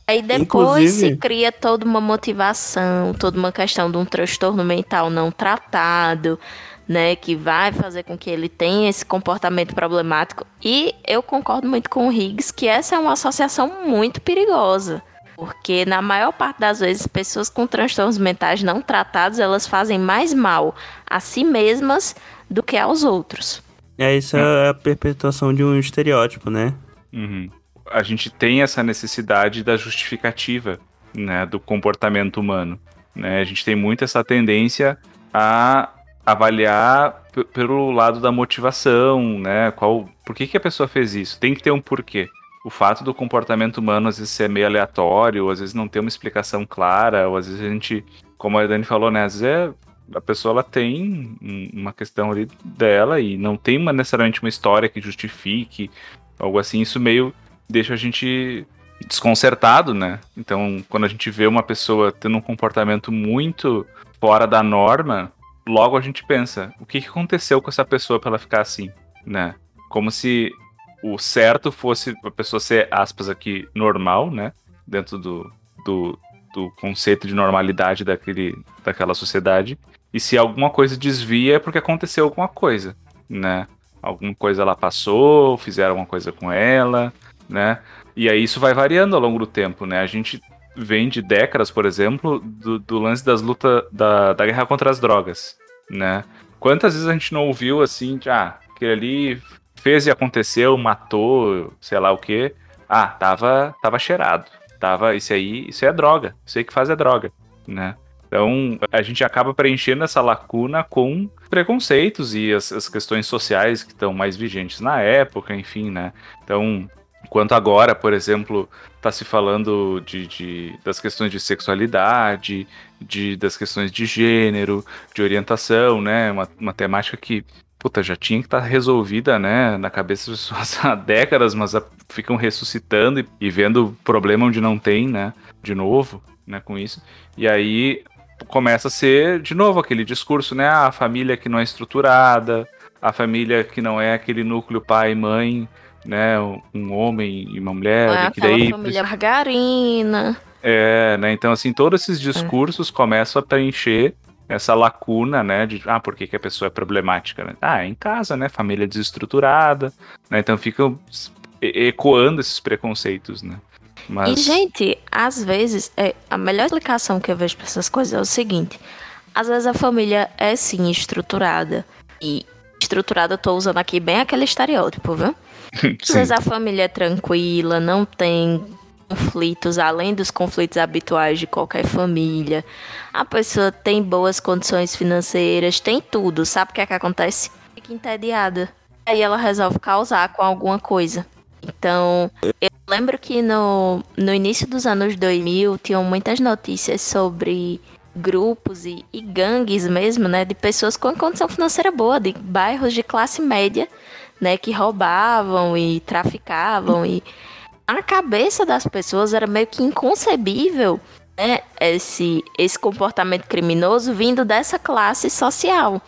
Aí depois Inclusive- se cria toda uma motivação, toda uma questão de um transtorno mental não tratado, né, que vai fazer com que ele tenha esse comportamento problemático. E eu concordo muito com o Higgs que essa é uma associação muito perigosa. Porque na maior parte das vezes, pessoas com transtornos mentais não tratados, elas fazem mais mal a si mesmas do que aos outros. É, isso é a perpetuação de um estereótipo, né? Uhum. A gente tem essa necessidade da justificativa, né, do comportamento humano. Né? A gente tem muito essa tendência a avaliar pelo lado da motivação, né? Qual, por que, que a pessoa fez isso? Tem que ter um porquê. O fato do comportamento humano às vezes ser meio aleatório, às vezes não ter uma explicação clara, ou às vezes a gente, como a Dani falou, né? Às vezes é- a pessoa ela tem um- uma questão ali dela e não tem uma, necessariamente uma história que justifique algo assim. Isso meio deixa a gente desconcertado, né? Então, quando a gente vê uma pessoa tendo um comportamento muito fora da norma, logo a gente pensa, o que, aconteceu com essa pessoa para ela ficar assim, né? Como se o certo fosse a pessoa ser, aspas aqui, normal, né? Dentro do, do, do conceito de normalidade daquele, daquela sociedade. E se alguma coisa desvia é porque aconteceu alguma coisa, né? Alguma coisa ela passou, fizeram alguma coisa com ela, né? E aí isso vai variando ao longo do tempo, né? A gente vem de décadas, por exemplo, do, do lance das lutas da, da guerra contra as drogas, né? Quantas vezes a gente não ouviu assim, de, ah, aquele ali fez e aconteceu, matou, sei lá o quê. Ah, tava, tava cheirado. Tava, isso aí, isso é droga. Isso aí que faz é droga, né? Então, a gente acaba preenchendo essa lacuna com preconceitos e as, as questões sociais que estão mais vigentes na época, enfim, né? Então, enquanto agora, por exemplo, está se falando de, de, das questões de sexualidade, de, das questões de gênero, de orientação, né? Uma, uma temática que puta, já tinha que estar tá resolvida, né, na cabeça das pessoas há décadas, mas a, ficam ressuscitando e, e, vendo problema onde não tem, né, de novo, né, com isso. E aí começa a ser, de novo, aquele discurso, né, ah, a família que não é estruturada, a família que não é aquele núcleo pai e mãe, né, um homem e uma mulher, é que daí... família margarina. É, né, então assim, todos esses discursos é. começam a preencher essa lacuna, né, de ah, por que, que a pessoa é problemática, né? Ah, é em casa, né, família desestruturada, né? Então ficam ecoando esses preconceitos, né? Mas... E gente, às vezes, é, a melhor explicação que eu vejo para essas coisas é o seguinte: às vezes a família é sim estruturada e estruturada, eu tô usando aqui bem aquele estereótipo, viu? Às vezes a família é tranquila, não tem conflitos, além dos conflitos habituais de qualquer família. A pessoa tem boas condições financeiras, tem tudo. Sabe o que é que acontece? Fica entediada. Aí ela resolve causar com alguma coisa. Então, eu lembro que no, no início dos anos 2000 tinham muitas notícias sobre grupos e, e gangues mesmo, né, de pessoas com condição financeira boa, de bairros de classe média, né, que roubavam e traficavam e na cabeça das pessoas era meio que inconcebível né, esse, esse comportamento criminoso vindo dessa classe social.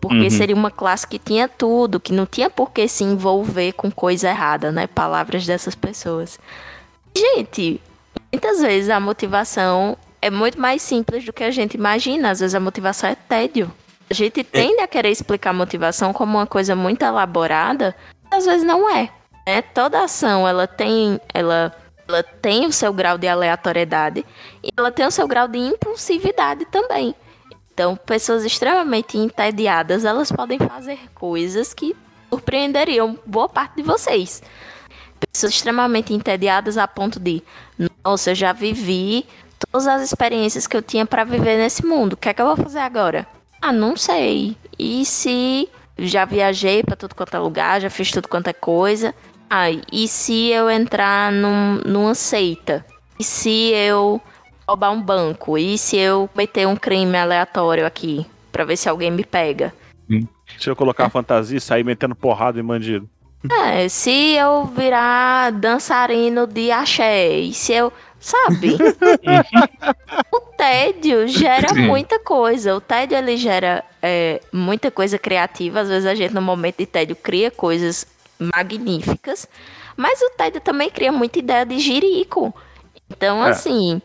Porque uhum. seria uma classe que tinha tudo, que não tinha por que se envolver com coisa errada, né? Palavras dessas pessoas. Gente, muitas vezes a motivação é muito mais simples do que a gente imagina. Às vezes a motivação é tédio. A gente é. tende a querer explicar a motivação como uma coisa muito elaborada, às vezes não é. Né? Toda ação ela tem, ela, ela tem o seu grau de aleatoriedade e ela tem o seu grau de impulsividade também. Então, pessoas extremamente entediadas, elas podem fazer coisas que surpreenderiam boa parte de vocês. Pessoas extremamente entediadas a ponto de, nossa, eu já vivi todas as experiências que eu tinha para viver nesse mundo. O que é que eu vou fazer agora? Ah, não sei. E se já viajei para tudo quanto é lugar, já fiz tudo quanto é coisa. Ah, e se eu entrar num, numa seita? E se eu roubar um banco? E se eu cometer um crime aleatório aqui? Pra ver se alguém me pega? Hum. Se eu colocar é. fantasia e sair metendo porrada em bandido? É, se eu virar dançarino de axé, e se eu. Sabe? o tédio gera muita coisa. O tédio ele gera é, muita coisa criativa. Às vezes a gente, no momento de tédio, cria coisas magníficas, mas o tédio também cria muita ideia de jirico. Então, é. assim.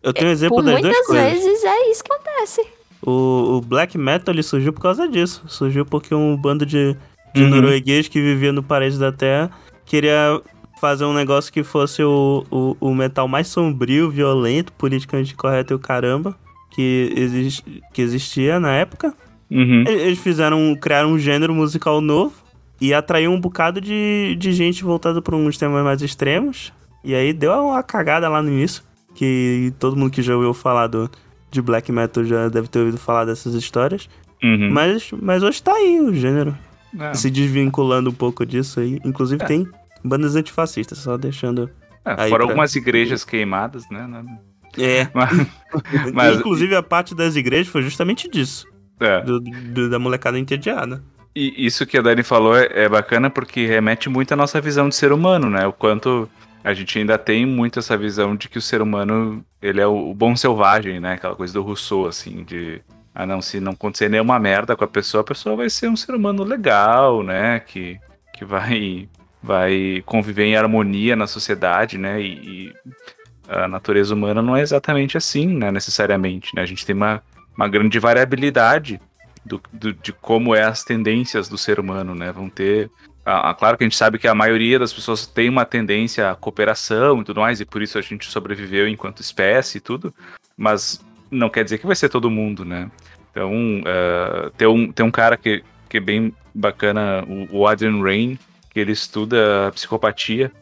Eu tenho um exemplo das duas coisas. Muitas vezes é isso que acontece. O, o, black metal ele surgiu por causa disso. Surgiu porque um bando de, de uhum. norueguês que vivia no País da Terra queria fazer um negócio que fosse o, o, o metal mais sombrio, violento, politicamente correto e o caramba que, exist, que existia na época. Uhum. Eles fizeram, criaram um gênero musical novo e atraiu um bocado de, de gente voltada para uns temas mais extremos. E aí deu uma cagada lá no início. Que todo mundo que já ouviu falar do, de black metal já deve ter ouvido falar dessas histórias. Uhum. Mas, mas hoje tá aí o gênero. É. Se desvinculando um pouco disso aí. Inclusive é. tem bandas antifascistas, só deixando. É, foram pra... algumas igrejas queimadas, né? É. Mas, mas... Inclusive a parte das igrejas foi justamente disso. É. Do, do, da molecada entediada. E isso que a Dani falou é, é, bacana porque remete muito à nossa visão de ser humano, né? O quanto a gente ainda tem muito essa visão de que o ser humano, ele é o, o bom selvagem, né? Aquela coisa do Rousseau, assim, de... Ah, não, se não acontecer nenhuma merda com a pessoa, a pessoa vai ser um ser humano legal, né? Que, que vai, vai conviver em harmonia na sociedade, né? E, e a natureza humana não é exatamente assim, né? Necessariamente, né? A gente tem uma, uma grande variabilidade do, do, de como é as tendências do ser humano, né? Vão ter ah, claro que a gente sabe que a maioria das pessoas tem uma tendência à cooperação e tudo mais, e por isso a gente sobreviveu enquanto espécie e tudo, mas não quer dizer que vai ser todo mundo, né? Então, uh, tem, um, tem um cara que, que é bem bacana, o, o Adrian Rain, que ele estuda psicopatia,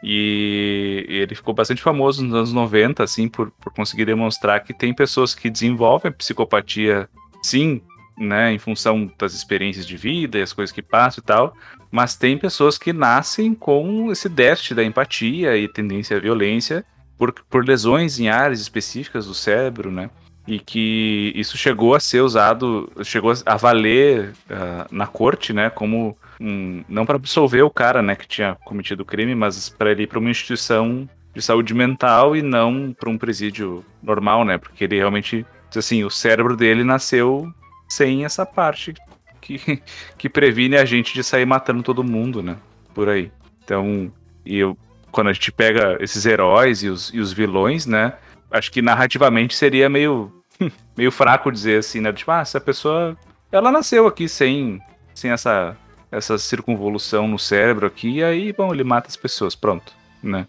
e ele ficou bastante famoso nos anos 90, assim, por, por conseguir demonstrar que tem pessoas que desenvolvem psicopatia, sim, né, em função das experiências de vida e as coisas que passam e tal, mas tem pessoas que nascem com esse déficit da empatia e tendência à violência por, por lesões em áreas específicas do cérebro, né? E que isso chegou a ser usado, chegou a valer uh, na corte, né? Como um, não para absolver o cara, né, que tinha cometido o crime, mas para ele ir para uma instituição de saúde mental e não para um presídio normal, né? Porque ele realmente, assim, o cérebro dele nasceu sem essa parte que, que previne a gente de sair matando todo mundo, né? Por aí. Então, e eu, quando a gente pega esses heróis e os, e os vilões, né? Acho que narrativamente seria meio, meio fraco dizer assim, né? Tipo, ah, essa pessoa, ela nasceu aqui sem, sem essa, essa circunvolução no cérebro aqui, e aí, bom, ele mata as pessoas, pronto, né?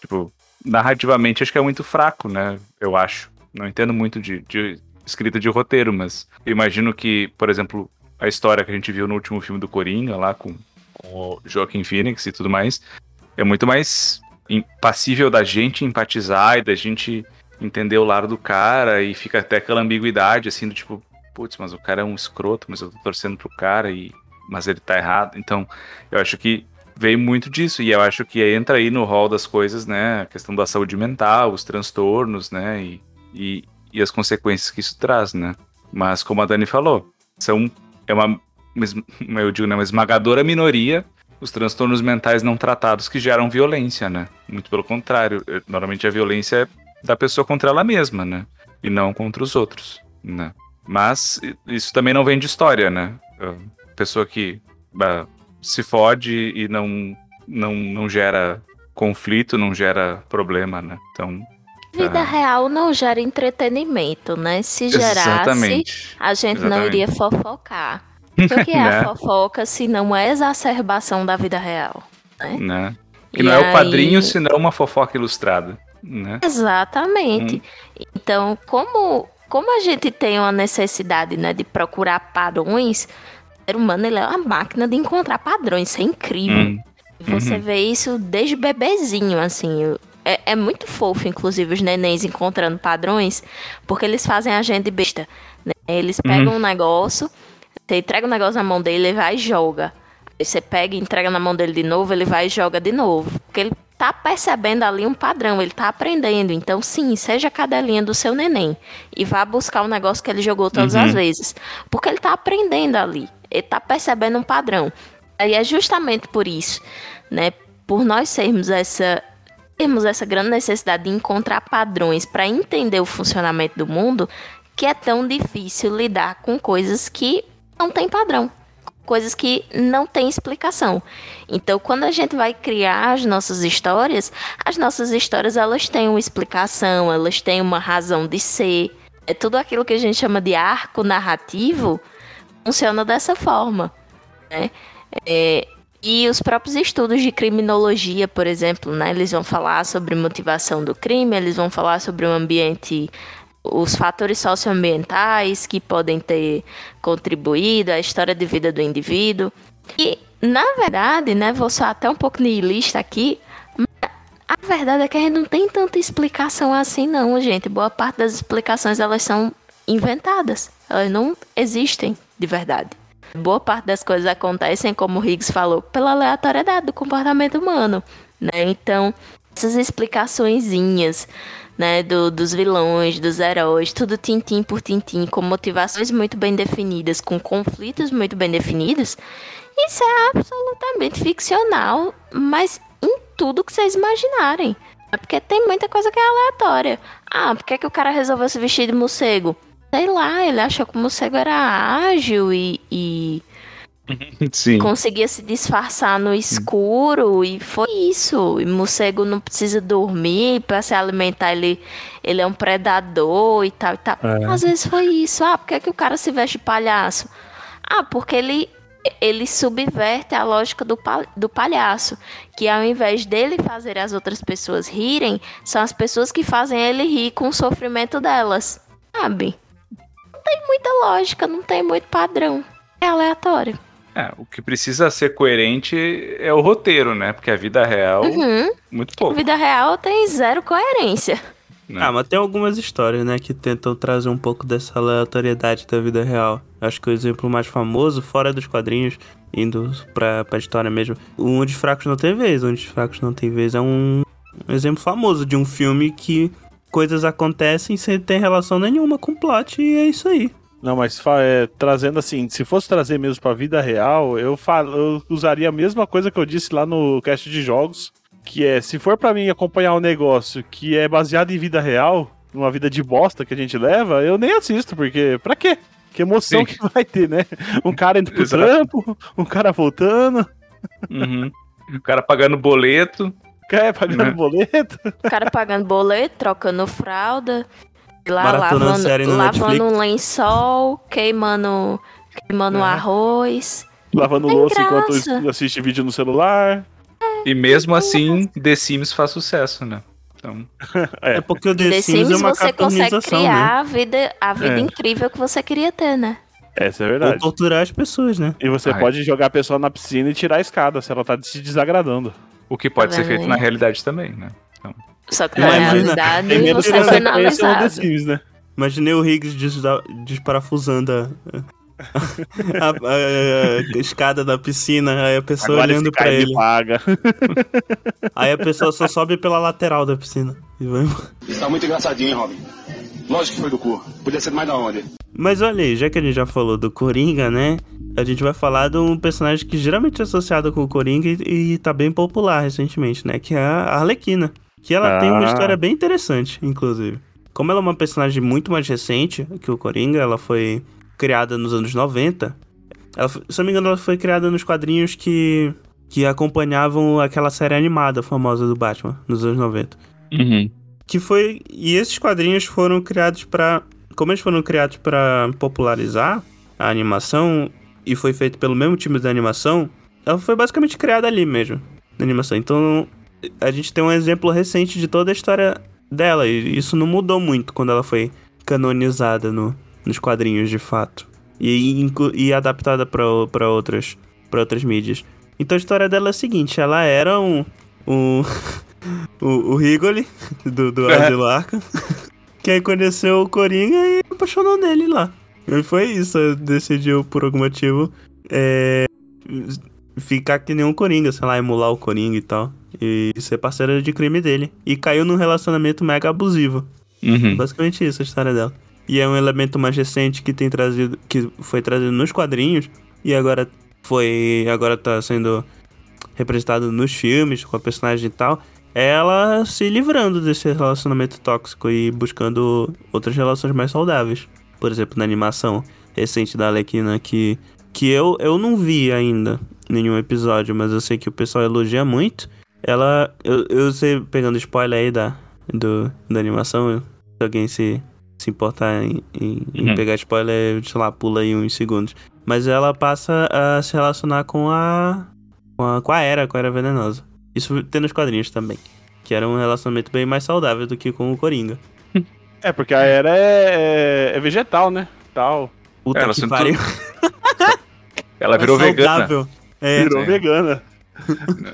Tipo, narrativamente acho que é muito fraco, né? Eu acho. Não entendo muito de, de escrita de roteiro, mas imagino que, por exemplo, a história que a gente viu no último filme do Coringa, lá com, com o Joaquim Phoenix e tudo mais, é muito mais passível da gente empatizar e da gente entender o lado do cara e fica até aquela ambiguidade, assim, do tipo, putz, mas o cara é um escroto, mas eu tô torcendo pro cara e mas ele tá errado. Então, eu acho que veio muito disso e eu acho que entra aí no rol das coisas, né, a questão da saúde mental, os transtornos, né, e, e, e as consequências que isso traz, né? Mas como a Dani falou, são é uma, eu digo, né, uma esmagadora minoria os transtornos mentais não tratados que geram violência, né? Muito pelo contrário, normalmente a violência é da pessoa contra ela mesma, né? E não contra os outros, né? Mas isso também não vem de história, né? Pessoa que bah, se fode e não, não, não gera conflito, não gera problema, né? Então, vida real não gera entretenimento, né? Se gerasse, Exatamente. a gente Exatamente. não iria fofocar. O que é né? a fofoca se não é exacerbação da vida real? Né? né? Que e não aí... é o quadrinho, senão uma fofoca ilustrada. Né? Exatamente. Hum. Então, como, como a gente tem uma necessidade né, de procurar padrões, ser humano ele é uma máquina de encontrar padrões, isso é incrível. Hum. Você uhum. vê isso desde bebezinho, assim. É, é, muito fofo, inclusive, os nenéns encontrando padrões, porque eles fazem a gente besta. Né? Eles pegam uhum. um negócio, você entrega o um negócio na mão dele, ele vai e joga. Aí você pega e entrega na mão dele de novo, ele vai e joga de novo. Porque ele tá percebendo ali um padrão, ele tá aprendendo. Então, sim, seja a cadelinha do seu neném e vá buscar o negócio que ele jogou todas uhum. as vezes. Porque ele tá aprendendo ali. Ele tá percebendo um padrão. Aí é justamente por isso, né? Por nós sermos essa temos essa grande necessidade de encontrar padrões para entender o funcionamento do mundo, que é tão difícil lidar com coisas que não têm padrão, coisas que não têm explicação. Então, quando a gente vai criar as nossas histórias, as nossas histórias elas têm uma explicação, elas têm uma razão de ser. É tudo aquilo que a gente chama de arco narrativo funciona dessa forma, né? É, e os próprios estudos de criminologia, por exemplo, né, eles vão falar sobre motivação do crime, eles vão falar sobre o ambiente, os fatores socioambientais que podem ter contribuído à história de vida do indivíduo. E, na verdade, né, vou ser até um pouco nihilista aqui, a verdade é que a gente não tem tanta explicação assim não, gente. Boa parte das explicações elas são inventadas. Elas não existem de verdade boa parte das coisas acontecem, como o Higgs falou, pela aleatoriedade do comportamento humano, né? Então, essas explicaçõezinhas, né, do, dos vilões, dos heróis, tudo tintim por tintim, com motivações muito bem definidas, com conflitos muito bem definidos, isso é absolutamente ficcional, mas tudo que vocês imaginarem. É porque tem muita coisa que é aleatória. Ah, por que, que o cara resolveu se vestir de morcego? Sei lá, ele achou que o morcego era ágil e, e Sim. conseguia se disfarçar no escuro e foi isso. E morcego não precisa dormir para se alimentar, ele, ele é um predador e tal e tal. É. Às vezes foi isso. Ah, por que, que o cara se veste de palhaço? Ah, porque ele ele subverte a lógica do, pal- do palhaço, que ao invés dele fazer as outras pessoas rirem, são as pessoas que fazem ele rir com o sofrimento delas. Sabe? Não tem muita lógica, não tem muito padrão. É aleatório. É, o que precisa ser coerente é o roteiro, né? Porque a vida real, Uhum. muito A pouco. vida real tem zero coerência. né? Ah, mas tem algumas histórias, né, que tentam trazer um pouco dessa aleatoriedade da vida real. Acho que o exemplo mais famoso, fora dos quadrinhos, indo pra, pra história mesmo, o Onde os Fracos Não Tem Vez. Onde os Fracos Não Tem Vez é um, um exemplo famoso de um filme que coisas acontecem sem ter relação nenhuma com o plot, e é isso aí. Não, mas é, trazendo assim, se fosse trazer mesmo pra vida real, eu, falo, eu usaria a mesma coisa que eu disse lá no cast de jogos, que é, se for pra mim acompanhar um negócio que é baseado em vida real, numa vida de bosta que a gente leva, eu nem assisto, porque pra quê? Que emoção Sim. que vai ter, né? Um cara indo pro Exato. trampo, um cara voltando, Uhum. O cara pagando boleto. É, pagando Né? boleto. O cara pagando boleto, trocando fralda, lá Maratonando lavando, série no lavando um lençol, queimando, queimando É. arroz. Lavando Tem louça enquanto graça. assiste vídeo no celular. E mesmo assim, The Sims faz sucesso, né? Então, É, porque o The, The Sims, é Sims uma você consegue cartoonização, né? criar a vida, a vida É. incrível que você queria ter, né? Essa é Ou verdade. torturar as pessoas, né? E você Ai. pode jogar a pessoa na piscina e tirar a escada se ela tá se desagradando. O que pode Tá ser feito aí? na realidade também, né? Só que na Imagina, realidade Tem menos você é penalizado. Sims, né? Imaginei o Higgs desparafusando a, a- a- a escada da piscina, aí a pessoa Agora olhando pra ele. paga. Aí a pessoa só sobe pela lateral da piscina. e vai embora. Isso tá muito engraçadinho, hein, Robin? Lógico que foi do cu. Podia ser mais da onde? Mas olha aí, já que a gente já falou do Coringa, né? A gente vai falar de um personagem que geralmente é associado com o Coringa e, e tá bem popular recentemente, né? Que é a Arlequina. Que ela tem uma Ah. história bem interessante, inclusive. Como ela é uma personagem muito mais recente que o Coringa, ela foi criada nos anos 90. Ela, se eu não me engano, ela foi criada nos quadrinhos que, que acompanhavam aquela série animada famosa do Batman, nos anos 90. Uhum. Que foi. E esses quadrinhos foram criados pra. Como eles foram criados pra popularizar a animação e foi feito pelo mesmo time da animação, ela foi basicamente criada ali mesmo, na animação. Então a gente tem um exemplo recente de toda a história dela, e isso não mudou muito quando ela foi canonizada no, nos quadrinhos de fato. E, e adaptada para outras, pra outras mídias. Então a história dela é a seguinte: ela era um. um o, o Rigoli, do, do É. Asilo Arkham, que aí conheceu o Coringa e apaixonou nele lá. E foi isso, decidiu por algum motivo é, ficar que nem um Coringa, sei lá, emular o Coringa e tal. E ser parceira de crime dele. E caiu num relacionamento mega abusivo. Uhum. Basicamente isso a história dela. E é um elemento mais recente que tem trazido. que foi trazido nos quadrinhos. E agora foi. agora tá sendo representado nos filmes, com a personagem e tal. Ela se livrando desse relacionamento tóxico e buscando outras relações mais saudáveis. Por exemplo, na animação recente da Alequina que. Que eu, eu não vi ainda nenhum episódio, mas eu sei que o pessoal elogia muito. Ela. Eu, eu sei, pegando spoiler aí da, do, da animação, se alguém se, se importar em, em- em Uhum. pegar spoiler, sei lá, pula aí uns segundos. Mas ela passa a se relacionar com a. com a, com a Era, com a Era Venenosa. Isso tem nos quadrinhos também. Que era um relacionamento bem mais saudável do que com o Coringa. É, porque a era é, é- é vegetal, né? Tal. Puta Ela que pariu. Ela virou É vegana. saudável. É, Virou sim. vegana.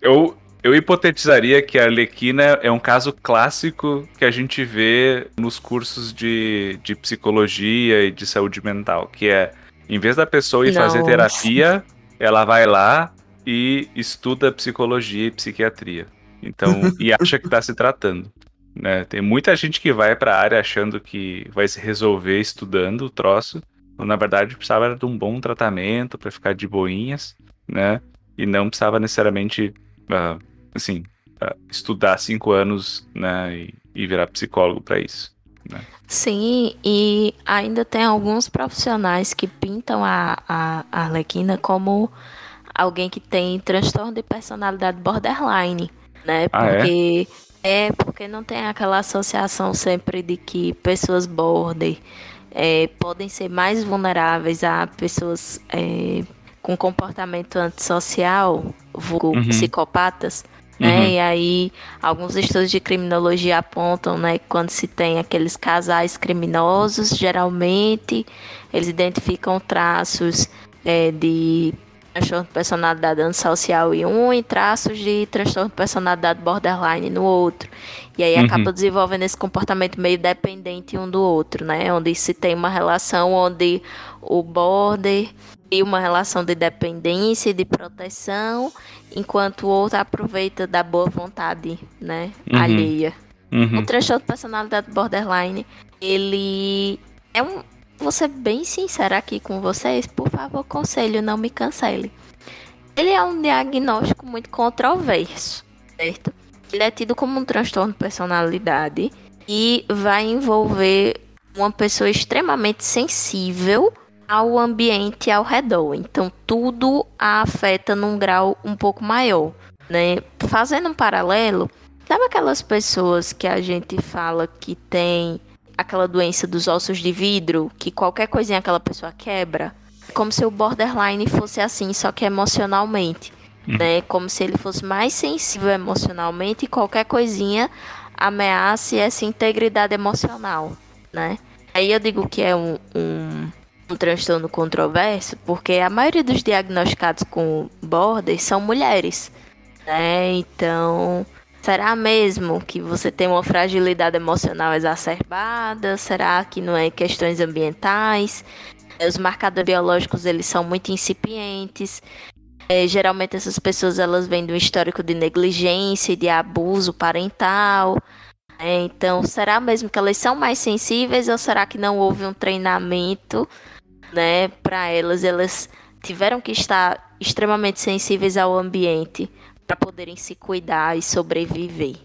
Eu, eu hipotetizaria que a Arlequina é um caso clássico que a gente vê nos cursos de, de psicologia e de saúde mental, que é, em vez da pessoa ir fazer Nossa. terapia, ela vai lá e estuda psicologia e psiquiatria. Então, e acha que está se tratando. Né? Tem muita gente que vai para a área achando que vai se resolver estudando o troço, quando na verdade precisava de um bom tratamento para ficar de boinhas, né? E não precisava necessariamente, ah, assim, ah, estudar cinco anos, né? E, e virar psicólogo para isso. Sim, e ainda tem alguns profissionais que pintam a, a, a Arlequina como alguém que tem transtorno de personalidade borderline, né? Ah, é? Porque é? porque não tem aquela associação sempre de que pessoas border é, podem ser mais vulneráveis a pessoas é, com comportamento antissocial, vulgo Uhum. psicopatas, né? Uhum. E aí alguns estudos de criminologia apontam, né, que quando se tem aqueles casais criminosos, geralmente eles identificam traços é, de transtorno de personalidade antissocial em um e traços de transtorno de personalidade borderline no outro. E aí Uhum. acaba desenvolvendo esse comportamento meio dependente um do outro, né? Onde se tem uma relação onde o border e uma relação de dependência e de proteção, enquanto o outro aproveita da boa vontade, né, Uhum. alheia. O Uhum. transtorno de personalidade borderline, ele é um. Vou ser bem sincera aqui com vocês, por favor, conselho, não me cancele. Ele é um diagnóstico muito controverso, certo? Ele é tido como um transtorno de personalidade e vai envolver uma pessoa extremamente sensível ao ambiente ao redor. Então, tudo a afeta num grau um pouco maior, né? Fazendo um paralelo, Sabe aquelas pessoas que a gente fala que tem aquela doença dos ossos de vidro, que qualquer coisinha aquela pessoa quebra? Como se o borderline fosse assim, só que emocionalmente, Uhum. né? Como se ele fosse mais sensível emocionalmente e qualquer coisinha ameace essa integridade emocional, né? Aí eu digo que é um, um, um transtorno controverso, porque a maioria dos diagnosticados com border são mulheres, né? Então, será mesmo que você tem uma fragilidade emocional exacerbada? Será que não é questões ambientais? Os marcadores biológicos eles são muito incipientes. É, geralmente essas pessoas elas vêm de um histórico de negligência e de abuso parental. É, então, será mesmo que elas são mais sensíveis ou será que não houve um treinamento, né, para elas? Elas tiveram que estar extremamente sensíveis ao ambiente para poderem se cuidar e sobreviver,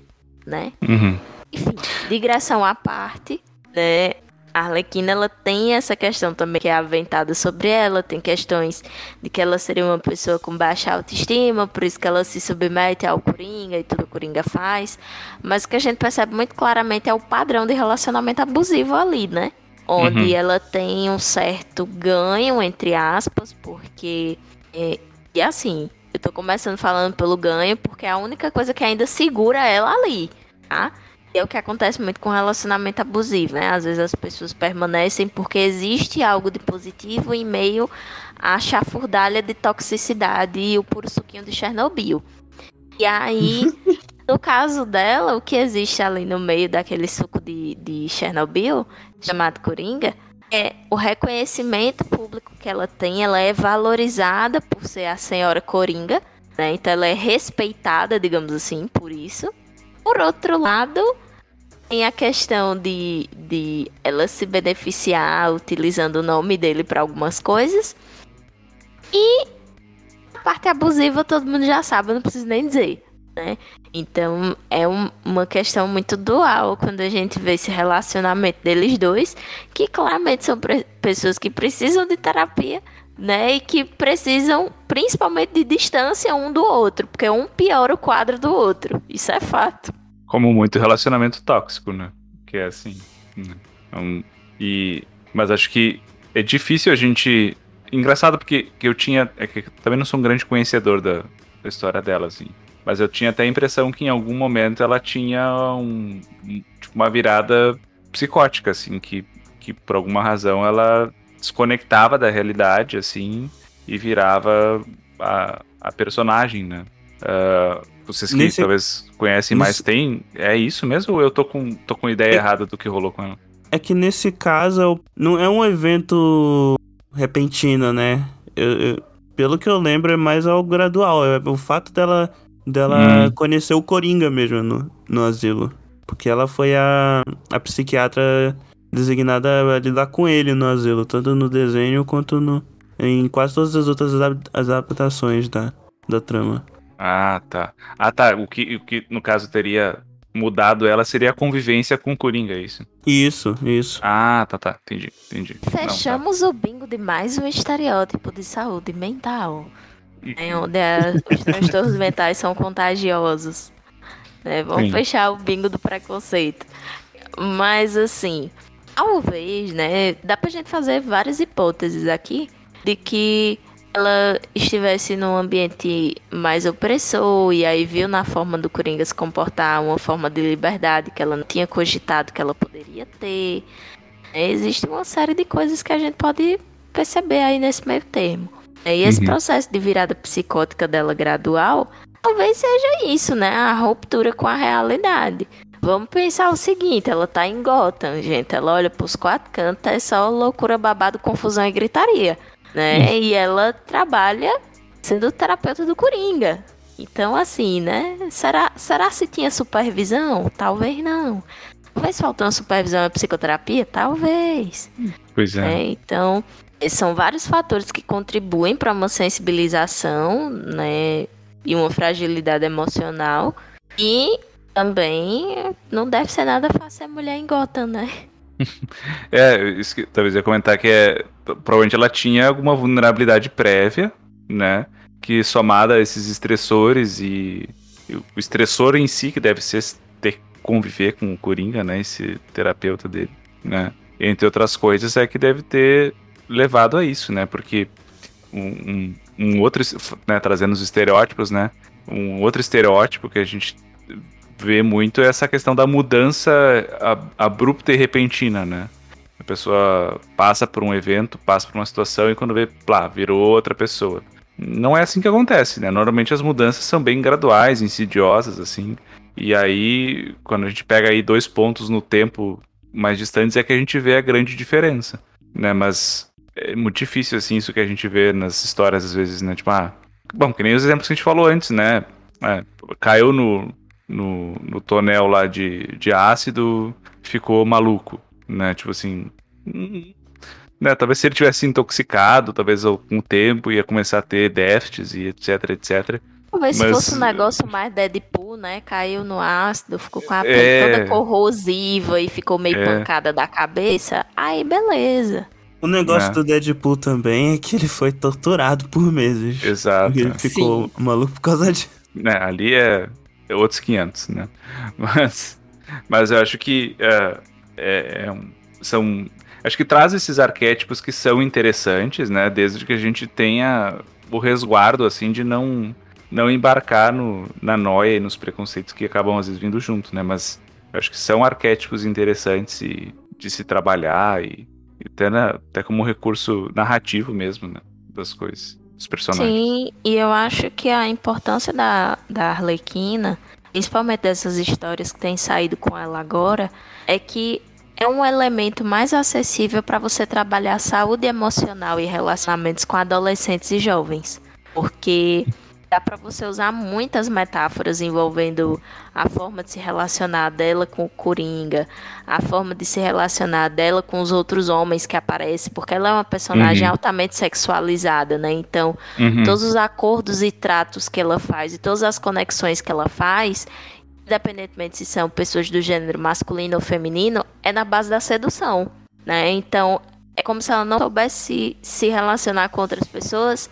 né? Uhum. Enfim, digressão à parte, né? A Arlequina ela tem essa questão também que é aventada sobre ela, tem questões de que ela seria uma pessoa com baixa autoestima, por isso que ela se submete ao Coringa e tudo o Coringa faz. Mas o que a gente percebe muito claramente é o padrão de relacionamento abusivo ali, né? Onde Uhum. ela tem um certo ganho, entre aspas, porque. é, e assim, eu tô começando falando pelo ganho, porque é a única coisa que ainda segura ela ali, tá? E é o que acontece muito com relacionamento abusivo, né? Às vezes as pessoas permanecem porque existe algo de positivo em meio à chafurdalha de toxicidade e o puro suquinho de Chernobyl. E aí, no caso dela, o que existe ali no meio daquele suco de, de Chernobyl, chamado Coringa, é o reconhecimento público que ela tem, ela é valorizada por ser a senhora Coringa, né? Então ela é respeitada, digamos assim, por isso. Por outro lado, tem a questão de, de ela se beneficiar utilizando o nome dele para algumas coisas. E a parte abusiva todo mundo já sabe, eu não preciso nem dizer, né? Então é um- uma questão muito dual quando a gente vê esse relacionamento deles dois, que claramente são pessoas que precisam de terapia, né? E que precisam principalmente de distância um do outro, porque um piora o quadro do outro. Isso é fato. Como muito relacionamento tóxico, né? Que é assim. né? Então, e, mas acho que é difícil a gente. Engraçado porque que eu tinha. É que eu também não sou um grande conhecedor da, da história dela, assim. Mas eu tinha até a impressão que em algum momento ela tinha um, tipo, uma virada psicótica, assim, que, que por alguma razão ela desconectava da realidade, assim, e virava a, a personagem, né? Ah, vocês que Nesse- talvez conhecem mais nesse- tem. É isso mesmo ou eu tô com, tô com ideia É- errada do que rolou com ela? É que nesse caso não é um evento repentino, né? Eu- eu- pelo que eu lembro, é mais algo gradual. É o fato dela, dela Hum. conhecer o Coringa mesmo no, no asilo. Porque ela foi a, a psiquiatra designada a lidar com ele no asilo, tanto no desenho quanto no, em quase todas as outras adap- adaptações da, da trama. Ah, tá. Ah, tá. O que, o que no caso teria mudado ela seria a convivência com o Coringa, é isso? Isso, isso. Ah, tá, tá. Entendi, entendi. Não, tá. Fechamos o bingo de mais um estereótipo de saúde mental. Né, onde a- os transtornos mentais são contagiosos. né? Vamos Sim. fechar o bingo do preconceito. Mas assim, talvez, né? Dá pra gente fazer várias hipóteses aqui de que ela estivesse num ambiente mais opressor e aí viu na forma do Coringa se comportar uma forma de liberdade que ela não tinha cogitado que ela poderia ter. Existe uma série de coisas que a gente pode perceber aí nesse meio termo. E esse Uhum. processo de virada psicótica dela gradual, talvez seja isso, né? A ruptura com a realidade. Vamos pensar o seguinte, ela tá em Gotham, gente. Ela olha pros quatro cantos, é só loucura, babado, confusão e gritaria, né? E ela trabalha sendo terapeuta do Coringa. Então, assim, né? Será, será se tinha supervisão? Talvez não. Talvez faltando supervisão e psicoterapia? Talvez. Pois é. né? Então, são vários fatores que contribuem para uma sensibilização, né? E uma fragilidade emocional. E também não deve ser nada fácil ser mulher em Gotham, né? É, isso que talvez eu ia comentar que é. Provavelmente ela tinha alguma vulnerabilidade prévia, né? Que somada a esses estressores e, e o estressor em si, que deve ser ter conviver com o Coringa, né? Esse terapeuta dele, né? Entre outras coisas, é que deve ter levado a isso, né? Porque um, um, um outro, né, trazendo os estereótipos, né? Um outro estereótipo que a gente vê muito é essa questão da mudança ab- abrupta e repentina, né? A pessoa passa por um evento, passa por uma situação e quando vê, plá, virou outra pessoa. Não é assim que acontece, né? Normalmente as mudanças são bem graduais, insidiosas, assim. E aí, quando a gente pega aí dois pontos no tempo mais distantes, é que a gente vê a grande diferença, né? Mas é muito difícil, assim, isso que a gente vê nas histórias, às vezes, né? Tipo, ah, bom, que nem os exemplos que a gente falou antes, né? É, caiu no, no, no tonel lá de, de ácido, ficou maluco, né? Tipo assim. hum, Né, talvez se ele tivesse intoxicado, talvez com o tempo ia começar a ter déficits e etc, etc. Talvez se Mas- fosse um negócio mais Deadpool, né? Caiu no ácido, ficou com a pele É. toda corrosiva e ficou meio É. pancada da cabeça. Aí, beleza. O negócio Né? do Deadpool também é que ele foi torturado por meses. Exato. Ele ficou maluco por causa de. né, ali é, é outros 500, né? Mas, mas eu acho que é, é- é um- são. Acho que traz esses arquétipos que são interessantes, né? Desde que a gente tenha o resguardo, assim, de não, não embarcar no, na noia e nos preconceitos que acabam às vezes vindo junto, né? Mas eu acho que são arquétipos interessantes e, de se trabalhar e até, na- até como recurso narrativo mesmo, né? Das coisas, dos personagens. Sim, e eu acho que a importância da, da Arlequina, principalmente dessas histórias que têm saído com ela agora, é que é um elemento mais acessível para você trabalhar saúde emocional e relacionamentos com adolescentes e jovens. Porque dá para você usar muitas metáforas envolvendo a forma de se relacionar dela com o Coringa, a forma de se relacionar dela com os outros homens que aparecem, porque ela é uma personagem Uhum. altamente sexualizada, né? Então, Uhum. todos os acordos e tratos que ela faz e todas as conexões que ela faz, independentemente se são pessoas do gênero masculino ou feminino, é na base da sedução, né? Então, é como se ela não soubesse se relacionar com outras pessoas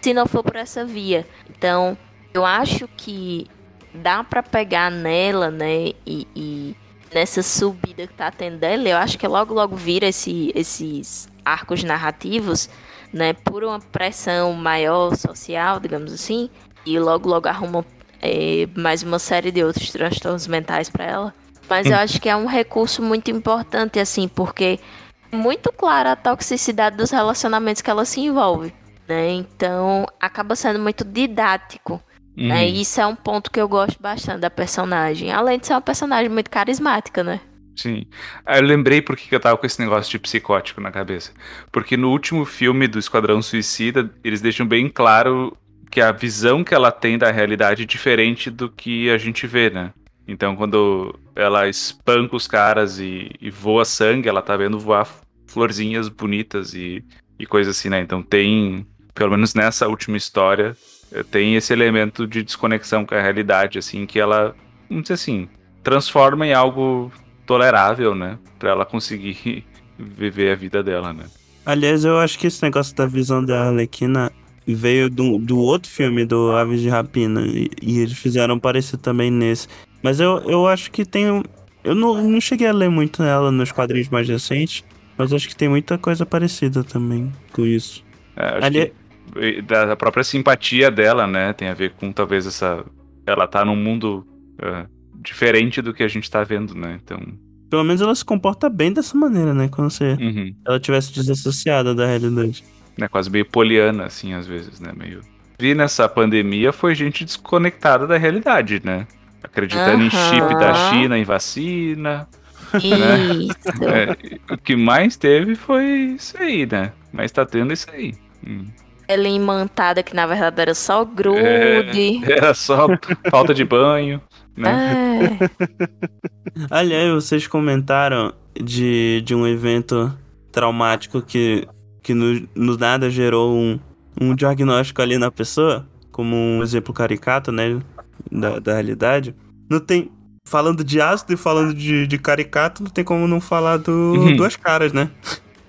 se não for por essa via. Então, eu acho que dá pra pegar nela, né, e, e nessa subida que tá tendo dela, eu acho que logo logo vira esse, esses arcos narrativos, né, por uma pressão maior social, digamos assim, e logo logo arruma é, mais uma série de outros transtornos mentais pra ela. Mas eu acho que é um recurso muito importante, assim, porque é muito clara a toxicidade dos relacionamentos que ela se envolve, né? Então acaba sendo muito didático. Uhum. Né? E isso é um ponto que eu gosto bastante da personagem. Além de ser uma personagem muito carismática, né? Sim. Ah, eu lembrei por que que eu tava com esse negócio de psicótico na cabeça. Porque no último filme do Esquadrão Suicida, eles deixam bem claro que a visão que ela tem da realidade é diferente do que a gente vê, né? Então, quando ela espanca os caras e, e voa sangue, ela tá vendo voar florzinhas bonitas e, e coisas assim, né? Então tem, pelo menos nessa última história, eh, tem esse elemento de desconexão com a realidade, assim, que ela, vamos dizer assim, transforma em algo tolerável, né? Pra ela conseguir viver a vida dela, né? Aliás, eu acho que esse negócio da visão da Arlequina veio do, do outro filme, do Aves de Rapina, e, e eles fizeram parecer também nesse. Mas eu, eu acho que tem. Eu não, não cheguei a ler muito ela nos quadrinhos mais recentes, mas acho que tem muita coisa parecida também com isso. É, acho Ali- que da própria simpatia dela, né? Tem a ver com talvez essa. Ela tá num mundo é, diferente do que a gente tá vendo, né? Então. Pelo menos ela se comporta bem dessa maneira, né? Como se uhum. ela tivesse desassociada da realidade. né, quase meio poliana, assim, às vezes, né? Meio. Vi nessa pandemia foi gente desconectada da realidade, né? Acreditando em chip da. China, em vacina. Isso. É, o que mais teve foi isso aí, né? Mas tá tendo isso aí. Hum. Ela imantada que na verdade era só grude. Era só falta de banho, né? É. Aliás, vocês comentaram de, de um evento traumático que, que no, no nada gerou um, um diagnóstico ali na pessoa, como um exemplo caricato, né? Da, da realidade. Não tem. Falando de ácido e falando de, de caricato, não tem como não falar do Uhum. Duas Caras, né?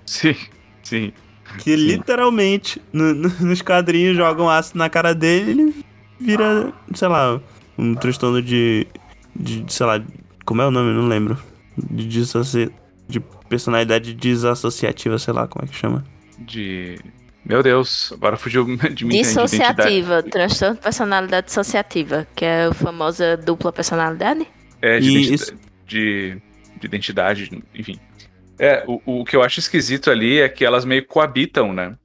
Sim, sim. Que literalmente no- no- nos quadrinhos jogam ácido na cara dele e ele vira, sei lá, um transtorno de. de, sei lá, como é o nome? Não lembro. De, dissoci... de personalidade desassociativa, sei lá como é que chama. De. Meu Deus, agora fugiu de mim. de identidade. Dissociativa, transtorno de personalidade dissociativa, que é a famosa dupla personalidade. É, de, E identi- isso- de, de identidade, enfim. É, o, o que eu acho esquisito ali é que elas meio coabitam, né?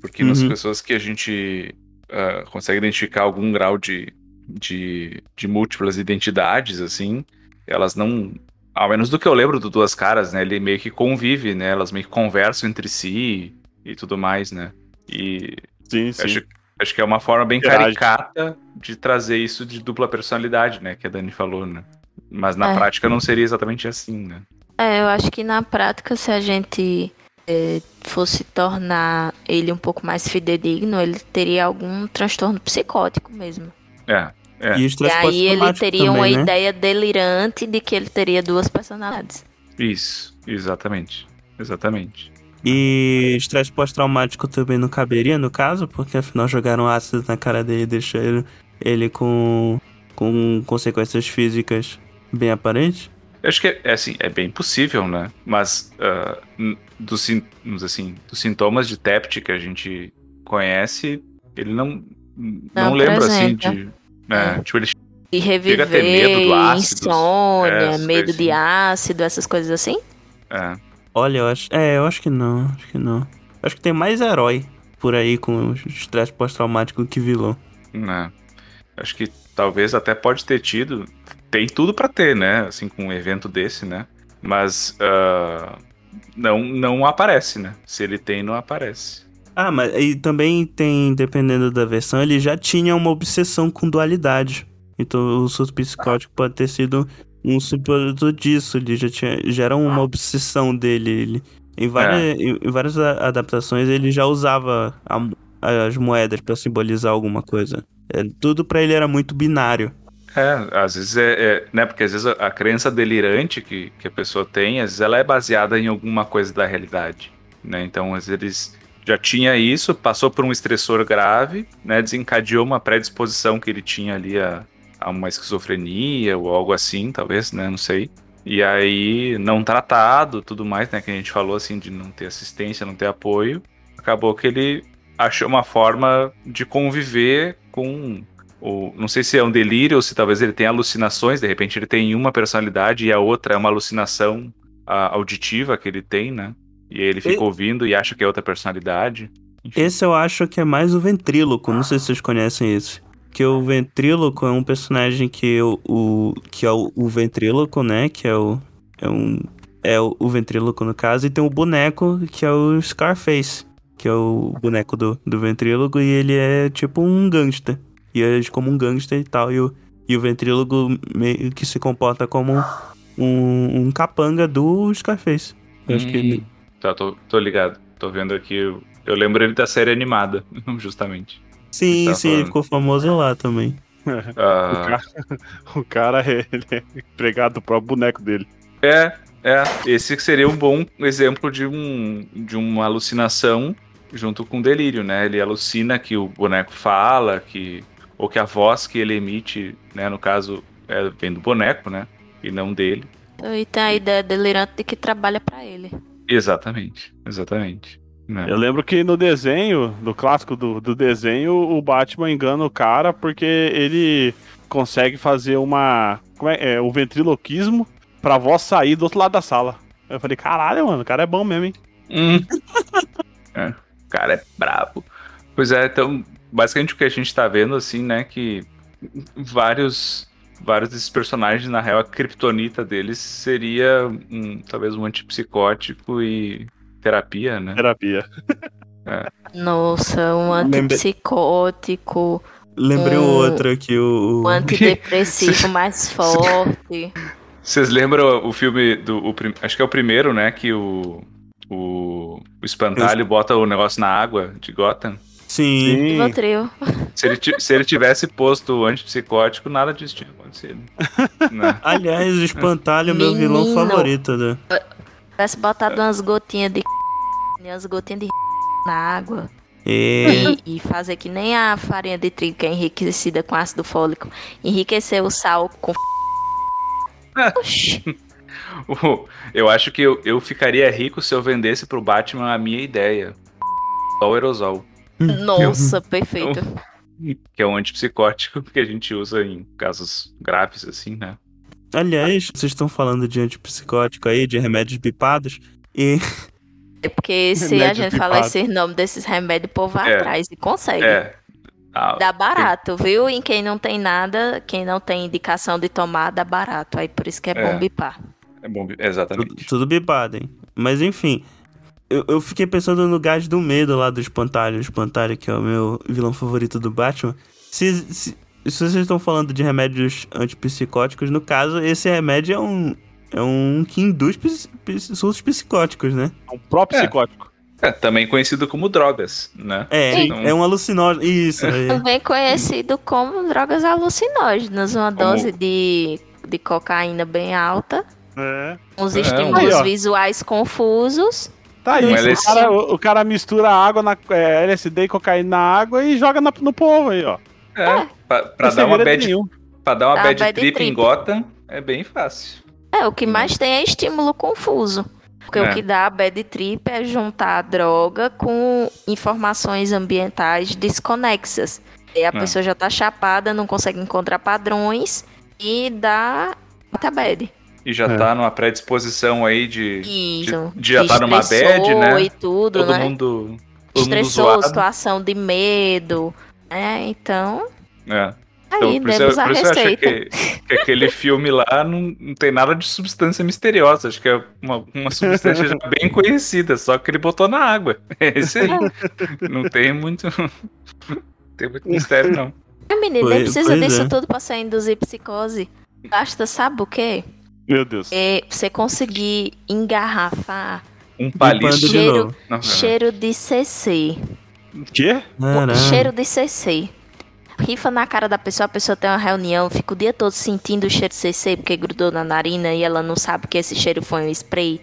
Porque nas Uhum. pessoas que a gente ah, consegue identificar algum grau de, de, de múltiplas identidades, assim, elas não. Ao menos do que eu lembro do Duas Caras, né? Ele meio que convive, né? Elas meio que conversam entre si e tudo mais, né? E Sim, sim. Acho, acho que é uma forma bem caricata de trazer isso de dupla personalidade, né? Que a Dani falou, né? Mas na É. prática não seria exatamente assim, né? É, eu acho que na prática, se a gente é, fosse tornar ele um pouco mais fidedigno, ele teria algum transtorno psicótico mesmo. É. É. E, E aí ele teria uma também, né? ideia delirante de que ele teria duas personalidades. Isso, exatamente. Exatamente. E estresse pós-traumático também não caberia no caso, porque afinal jogaram ácido na cara dele e deixaram ele, ele com, com consequências físicas bem aparentes. Eu acho que é, é assim, é bem possível, né? Mas n- dos, assim, dos sintomas de TEPT que a gente conhece, ele não, não, Não lembra assim de. né, Tipo, ele E Chega a reviver, ter medo do ácido, insônia, é, medo de assim. ácido, essas coisas assim. é, Olha, eu acho. É, eu acho que não. Acho que não. Acho que tem mais herói por aí com estresse pós-traumático que vilão. né? Acho que talvez até pode ter tido. Tem tudo pra ter, né? Assim, com um evento desse, né? Mas ah, não, não aparece, né? Se ele tem, não aparece. Ah, mas e também tem, dependendo da versão, ele já tinha uma obsessão com dualidade. Então o surto psicótico pode ter sido um subproduto disso. Ele já, tinha, já era uma obsessão dele. Ele, em, várias, em, em várias adaptações ele já usava a as moedas pra simbolizar alguma coisa. É, tudo pra ele era muito binário. É, às vezes é, é, né? Porque às vezes a, crença delirante que, que a pessoa tem, às vezes ela é baseada em alguma coisa da realidade, né? Então, às vezes já tinha isso, passou por um estressor grave, né? Desencadeou uma predisposição que ele tinha ali a, a uma esquizofrenia ou algo assim, talvez, né? Não sei. E aí, não tratado, tudo mais, né? Que a gente falou assim de não ter assistência, não ter apoio, acabou que ele achou uma forma de conviver com ou não sei se é um delírio ou se talvez ele tenha alucinações, de repente ele tem uma personalidade e a outra é uma alucinação ah, auditiva que ele tem, né? E ele fica E- ouvindo e acha que é outra personalidade. Enfim. Esse eu acho que é mais o ventríloco. Não sei se vocês conhecem esse. Que o ventríloco é um personagem que o, o que é o, o ventríloco, né? Que é o é um é o, o ventríloco no caso e tem o boneco que é o Scarface, que é o boneco do, do ventríloco e ele é tipo um gangster. E ele é como um gangster e tal e o e o ventríloco meio que se comporta como um, um capanga do Scarface. Eu acho que ele, Tá, tô, tô ligado. Tô vendo aqui. Eu, eu lembro ele da série animada, justamente. Sim, Tá sim, ele ficou famoso lá também. Ah, O cara é, ele é empregado do próprio boneco dele. é, é. Esse seria um bom exemplo de, um, de uma alucinação junto com delírio, né? Ele alucina que o boneco fala, que ou que a voz que ele emite, né, no caso, é, vem do boneco, né? E não dele. E tem a ideia delirante de que trabalha pra ele. Exatamente, exatamente. né? Eu lembro que no desenho, no clássico do, do desenho, o Batman engana o cara porque ele consegue fazer uma. Como é? é o ventriloquismo pra voz sair do outro lado da sala. Eu falei, caralho, mano, o cara é bom mesmo, hein? Hum. É, o cara é brabo. Pois é, então, basicamente o que a gente tá vendo, assim, né, que vários, vários desses personagens, na real, a kriptonita deles seria um, talvez um antipsicótico e terapia, né? Terapia. Nossa, um antipsicótico, Lembrei o Um- outro aqui, o. um antidepressivo mais forte. Vocês lembram o filme do. o acho que é o primeiro, né? Que o. O, o espantalho bota o negócio na água de Gotham. Sim. Rivotril. Se ele, se ele tivesse posto o antipsicótico, nada disso tinha acontecido. Né? Aliás, o espantalho é meu vilão favorito. Né? Tivesse botado umas gotinhas de umas gotinhas de na água É. e, e fazer que nem a farinha de trigo que é enriquecida com ácido fólico. Enriquecer o sal com Oxi. Eu acho que eu, eu ficaria rico se eu vendesse pro Batman a minha ideia. Só o aerosol, Nossa, perfeito. que é um antipsicótico que a gente usa em casos graves, assim, né? Aliás, vocês estão falando de antipsicótico aí, de remédios bipados. E É porque se a gente falar pipado. esses nomes desses remédios, o povo vai É. atrás e consegue. É. Ah, Dá barato, viu? Em quem não tem nada, quem não tem indicação de tomar, dá barato. Aí por isso que é, É. bom bipar. É bom, tudo, exatamente. tudo bipado, hein? Mas enfim, eu, eu fiquei pensando no gás do medo lá do espantalho. O espantalho, que é o meu vilão favorito do Batman. Se, se, se vocês estão falando de remédios antipsicóticos, no caso, esse remédio é um. É um que induz surtos psicóticos, né? É um próprio É. psicótico. É, também conhecido como drogas, né? É, Sim. é um alucinógeno. Isso, é. Também conhecido como drogas alucinógenas. Uma Como- dose de, de cocaína bem alta, É. uns É, estímulos ó. visuais confusos. Tá aí, o, cara, o, o cara mistura água na é, LSD e cocaína na água e joga na- no povo aí, ó. É, pra, pra Não dar uma bad, nenhum. pra dar uma Dá bad, bad trip, em trip. Gotham é bem fácil. É, o que mais tem é estímulo confuso. Porque É. o que dá a bad trip é juntar a droga com informações ambientais desconexas. E a É. pessoa já tá chapada, não consegue encontrar padrões e dá a bad. E já É. tá numa predisposição aí de, Isso. de já tá numa bad, né? E tudo, todo né? mundo. Todo mundo Estressou, zoado. situação de medo. né? então, É. aí Então, por isso, por isso eu acho que, que aquele filme lá não, não tem nada de substância misteriosa. Acho que é uma, uma substância já bem conhecida, só que ele botou na água. É esse aí. Não tem muito. Não tem muito mistério, não. Ai, menino, nem precisa pois disso é. tudo pra você induzir psicose. Basta, sabe o quê? Meu Deus. É você conseguir engarrafar Um palito. de Cheiro- novo. Não, cheiro de CC. Quê? Cheiro de CC. Rifa na cara da pessoa, a pessoa tem uma reunião, fica o dia todo sentindo o cheiro de CC porque grudou na narina e ela não sabe que esse cheiro foi um spray.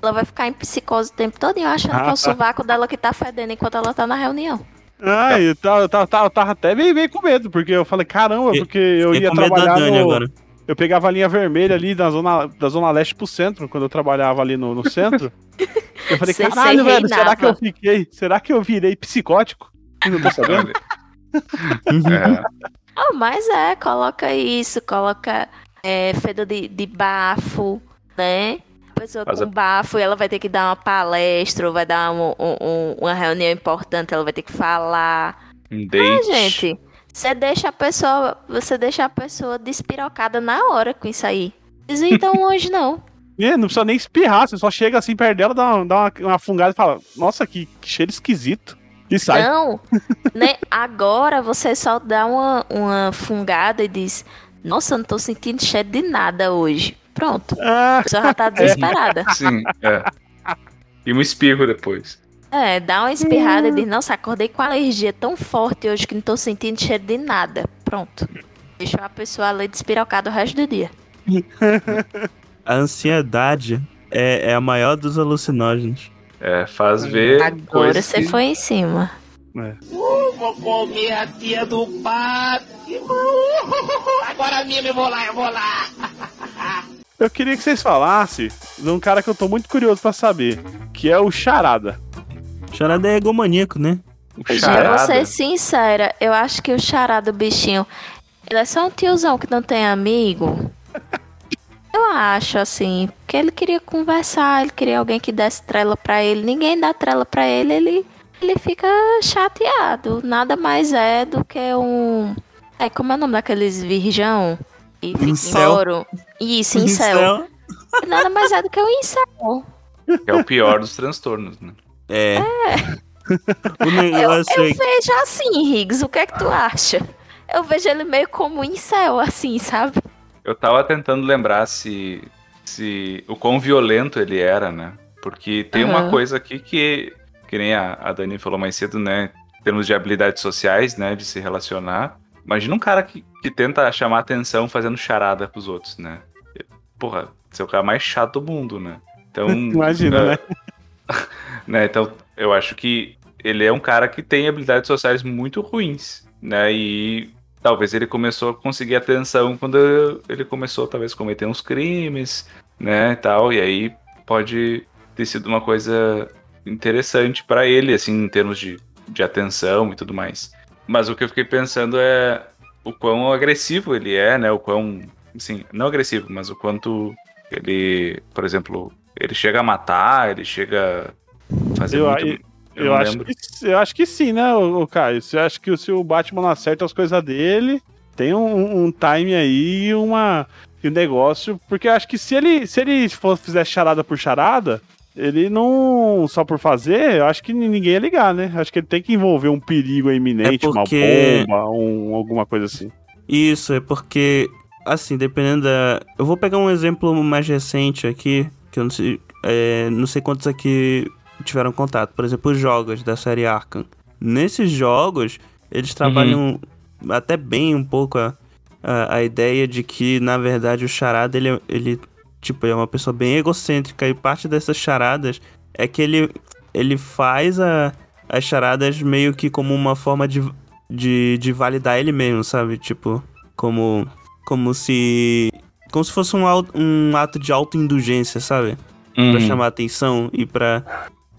Ela vai ficar em psicose o tempo todo e achando que é Ah, o sovaco dela que tá fedendo enquanto ela tá na reunião. Ah, eu tava, eu tava, tava- tava até meio, meio com medo, porque eu falei, caramba, porque eu Fiquei ia trabalhar Dani no... agora. Eu pegava a linha vermelha ali da zona, da zona leste pro centro, quando eu trabalhava ali no, no centro. Eu falei, Você- caralho, velho, será que eu fiquei? Será que eu virei psicótico? E não tô sabendo? É. Ah, mas é, coloca isso, coloca é, fedor de, de bafo, né? A pessoa Faz com a- bafo, ela vai ter que dar uma palestra, ou vai dar um- um- um- uma reunião importante, ela vai ter que falar. Um Ah, date. gente, você deixa a pessoa, você deixa a pessoa despirocada na hora com isso aí. Não tão longe, não. É, não precisa nem espirrar, você só chega assim perto dela, dá uma, dá uma, uma fungada e fala, nossa, que, que cheiro esquisito. E sai. Não, né? Agora você só dá uma, uma fungada e diz: Nossa, eu não tô sentindo cheiro de nada hoje. Pronto, Ah, a pessoa já tá desesperada. Sim, é. E um espirro depois. É, dá uma espirrada e diz, nossa, acordei com alergia tão forte hoje que não tô sentindo cheiro de nada. Pronto. Deixou a pessoa ali despirocada o resto do dia. A ansiedade é, é a maior dos alucinógenos. É, faz ver. Agora você que- foi em cima. Vou comer a tia do padre. Agora mesmo eu vou lá, eu vou lá. Eu queria que vocês falassem de um cara que eu tô muito curioso pra saber, que é o Charada. Charada é egomaníaco, né? O Eu vou charada. ser sincera, eu acho que o charada do bichinho, ele é só um tiozão que não tem amigo. Eu acho, assim, porque ele queria conversar, ele queria alguém que desse trela pra ele. Ninguém dá trela pra ele, ele, ele fica chateado. Nada mais é do que um. É, como é o nome daqueles virgão? E fica em Incel. ouro. Isso, incel. Nada mais é do que um incel. É o pior dos transtornos, né? É. o Eu, negócio eu é vejo assim, Riggs, o que é que tu acha? Eu vejo ele meio como um incel, assim, sabe? Eu tava tentando lembrar se, se o quão violento ele era, né? Porque tem uma Aham. coisa aqui que, que nem a, a Dani falou mais cedo, né? Em termos de habilidades sociais, né? De se relacionar. Imagina um cara que, que tenta chamar atenção fazendo charada pros outros, né? Porra, você é o cara mais chato do mundo, né? Então. Imagina, é, né? né? Então, eu acho que ele é um cara que tem habilidades sociais muito ruins, né? E talvez ele começou a conseguir atenção quando ele começou, talvez, a cometer uns crimes, né? E tal, e aí pode ter sido uma coisa interessante pra ele, assim, em termos de, de atenção e tudo mais. Mas o que eu fiquei pensando é o quão agressivo ele é, né? O quão, assim, não agressivo, mas o quanto ele, por exemplo, ele chega a matar, ele chega fazer Eu- muito... eu- Eu, acho que, eu acho que sim, né, ô, Caio? Você acha que se o Batman não acerta as coisas dele, tem um, um time aí e uma e um negócio. Porque eu acho que se ele, se ele for, fizer charada por charada, ele não. Só por fazer, eu acho que ninguém ia ligar, né? Acho que ele tem que envolver um perigo iminente, É porque- uma bomba, um, alguma coisa assim. Isso, é porque, assim, dependendo da. Eu vou pegar um exemplo mais recente aqui, que eu não sei. é, não sei quantos aqui tiveram contato. Por exemplo, os jogos da série Arkham. Nesses jogos, eles trabalham até bem um pouco a, a, a ideia de que, na verdade, o charada, ele, é- ele, tipo, é uma pessoa bem egocêntrica e parte dessas charadas é que ele, ele faz a, as charadas meio que como uma forma de, de, de validar ele mesmo, sabe? Tipo, como, como se... Como se fosse um, um ato de autoindulgência, sabe? Pra Uhum. chamar atenção e pra,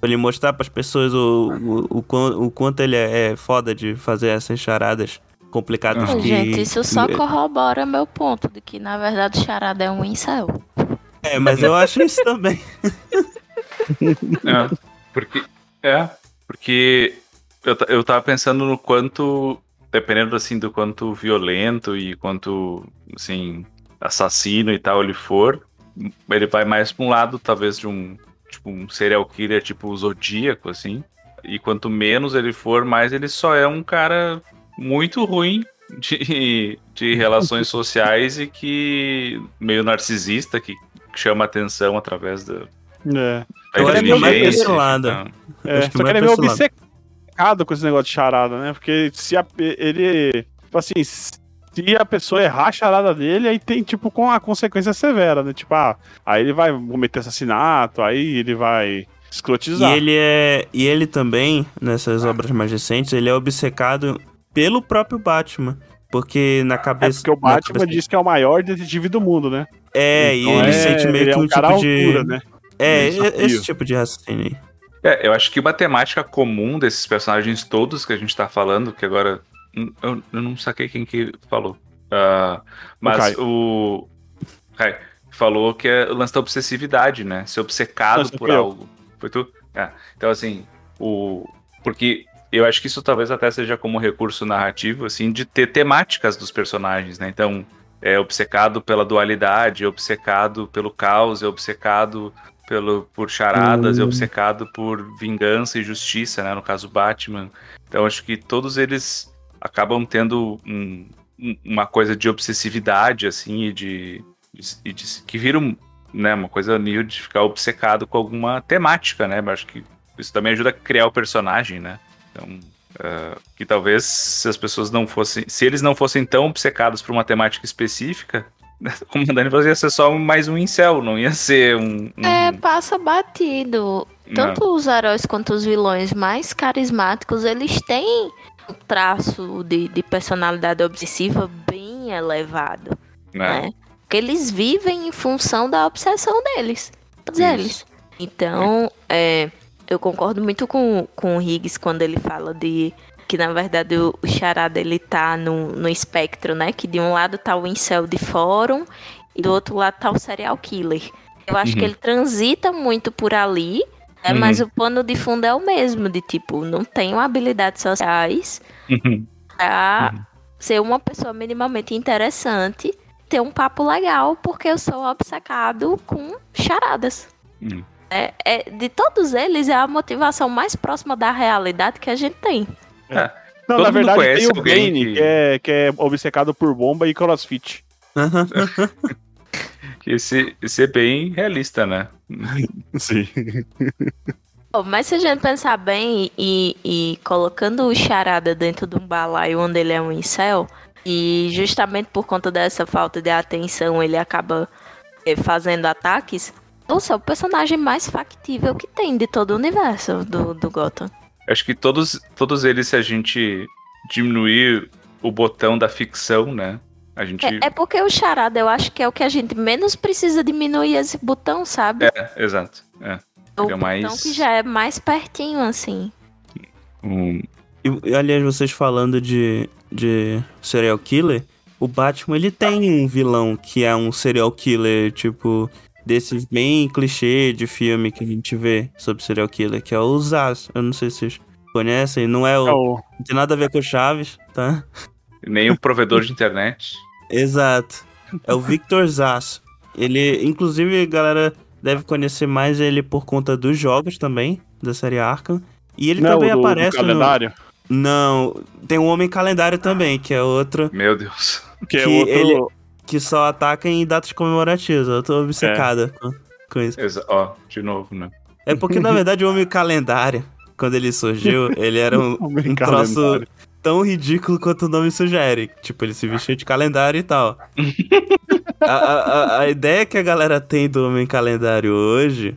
pra ele mostrar pras pessoas o, o, o, o quanto ele é, é foda de fazer essas charadas complicadas Uhum. que... Gente, isso só corrobora meu ponto de que, na verdade, o charada é um incel. É, mas eu acho isso também. É, porque, é, porque eu, eu tava pensando no quanto, dependendo assim do quanto violento e quanto, assim, assassino e tal ele for, ele vai mais pra um lado, talvez, de um, tipo, um serial killer tipo o Zodíaco, assim. E quanto menos ele for, mais ele só é um cara muito ruim de, de relações sociais e que meio narcisista, que chama atenção através da, É. da Eu é mais inteligência, então. É, só que vai ele é meio obcecado com esse negócio de charada, né? Porque se a- ele. Tipo assim, se a pessoa errar a charada dele, aí tem, tipo, com a consequência severa, né? Tipo, ah, aí ele vai cometer assassinato, aí ele vai E escrotizar. ele é. E ele também, nessas obras mais recentes, ele é obcecado pelo próprio Batman. Porque na É cabeça. porque o Batman cabeça- diz que é o maior detetive do mundo, né? É, e Então ele é- sente meio ele que é um um cara tipo à de. altura, né? É, Um esse tipo de raciocínio aí. É, eu acho que uma temática comum desses personagens todos que a gente tá falando, que agora. Eu, eu não saquei quem que falou. Ah, mas Caio. o. Caio falou que é o lance da obsessividade, né? Ser obcecado Nossa, por algo. Foi tu? É. Então, assim, o. Porque eu acho que isso talvez até seja como recurso narrativo, assim, de ter temáticas dos personagens, né? Então, é obcecado pela dualidade, é obcecado pelo caos, é obcecado pelo, por charadas, é Hum. obcecado por vingança e justiça, né? No caso, Batman. Então, acho que todos eles acabam tendo um- um- uma coisa de obsessividade, assim, e de, e de- que vira um, né, uma coisa nível de ficar obcecado com alguma temática, né? Eu acho que isso também ajuda a criar o personagem, né? Então, uh, que talvez se as pessoas não fossem, se eles não fossem tão obcecados por uma temática específica, como a Dani falou, ia ser só mais um incel, não ia ser um. um... É, passa batido. Tanto não. os heróis quanto os vilões mais carismáticos, eles têm um traço de, de personalidade obsessiva bem elevado. Né? Porque eles vivem em função da obsessão deles. Todos Isso. eles. Então, é, eu concordo muito com, com o Higgs quando ele fala de que na verdade o, o charada ele tá no, no espectro, né? Que de um lado tá o incel de fórum e do outro lado tá o serial killer. Eu acho uhum. que ele transita muito por ali, né, uhum. mas o pano de fundo é o mesmo, de tipo, não tenho habilidades sociais uhum. pra uhum. ser uma pessoa minimamente interessante, ter um papo legal, porque eu sou obcecado com charadas. Uhum. É, é, de todos eles, é a motivação mais próxima da realidade que a gente tem. É. Não, Todo na verdade tem o Bane, que... que... é, que é obcecado por bomba e crossfit. esse, esse é bem realista, né? Sim. Mas se a gente pensar bem e, e colocando o charada dentro de um balaio onde ele é um incel, e justamente por conta dessa falta de atenção ele acaba eh, fazendo ataques, nossa, é o personagem mais factível que tem de todo o universo do, do Gotham. Acho que todos, todos eles, se a gente diminuir o botão da ficção, né? A gente... É, é, porque o charada, eu acho que é o que a gente menos precisa diminuir esse botão, sabe? É, exato. É. O é botão mais... que já é mais pertinho, assim. Hum. E, aliás, vocês falando de, de serial killer, o Batman, ele tem um vilão que é um serial killer, tipo desses bem clichê de filme que a gente vê sobre serial killer, que é o Zaz. Eu não sei se vocês conhecem, não é o. Não, não tem nada a ver com o Chaves, tá? Nem o provedor de internet. Exato. É o Victor Zaz. Ele, inclusive, a galera deve conhecer mais ele por conta dos jogos também, da série Arkham. E ele não, também do, aparece do calendário? No... Não, tem um Homem Calendário também, que é outro. Meu Deus. Que, é outro. Ele que só ataca em datas comemorativas. Eu tô obcecada é. com, com, isso. Exa ó, de novo, né? É porque, na verdade, o Homem Calendário, quando ele surgiu, ele era um, um troço tão ridículo quanto o nome sugere. Tipo, ele se vestia de calendário e tal. a, a, a, ideia que a galera tem do Homem Calendário hoje,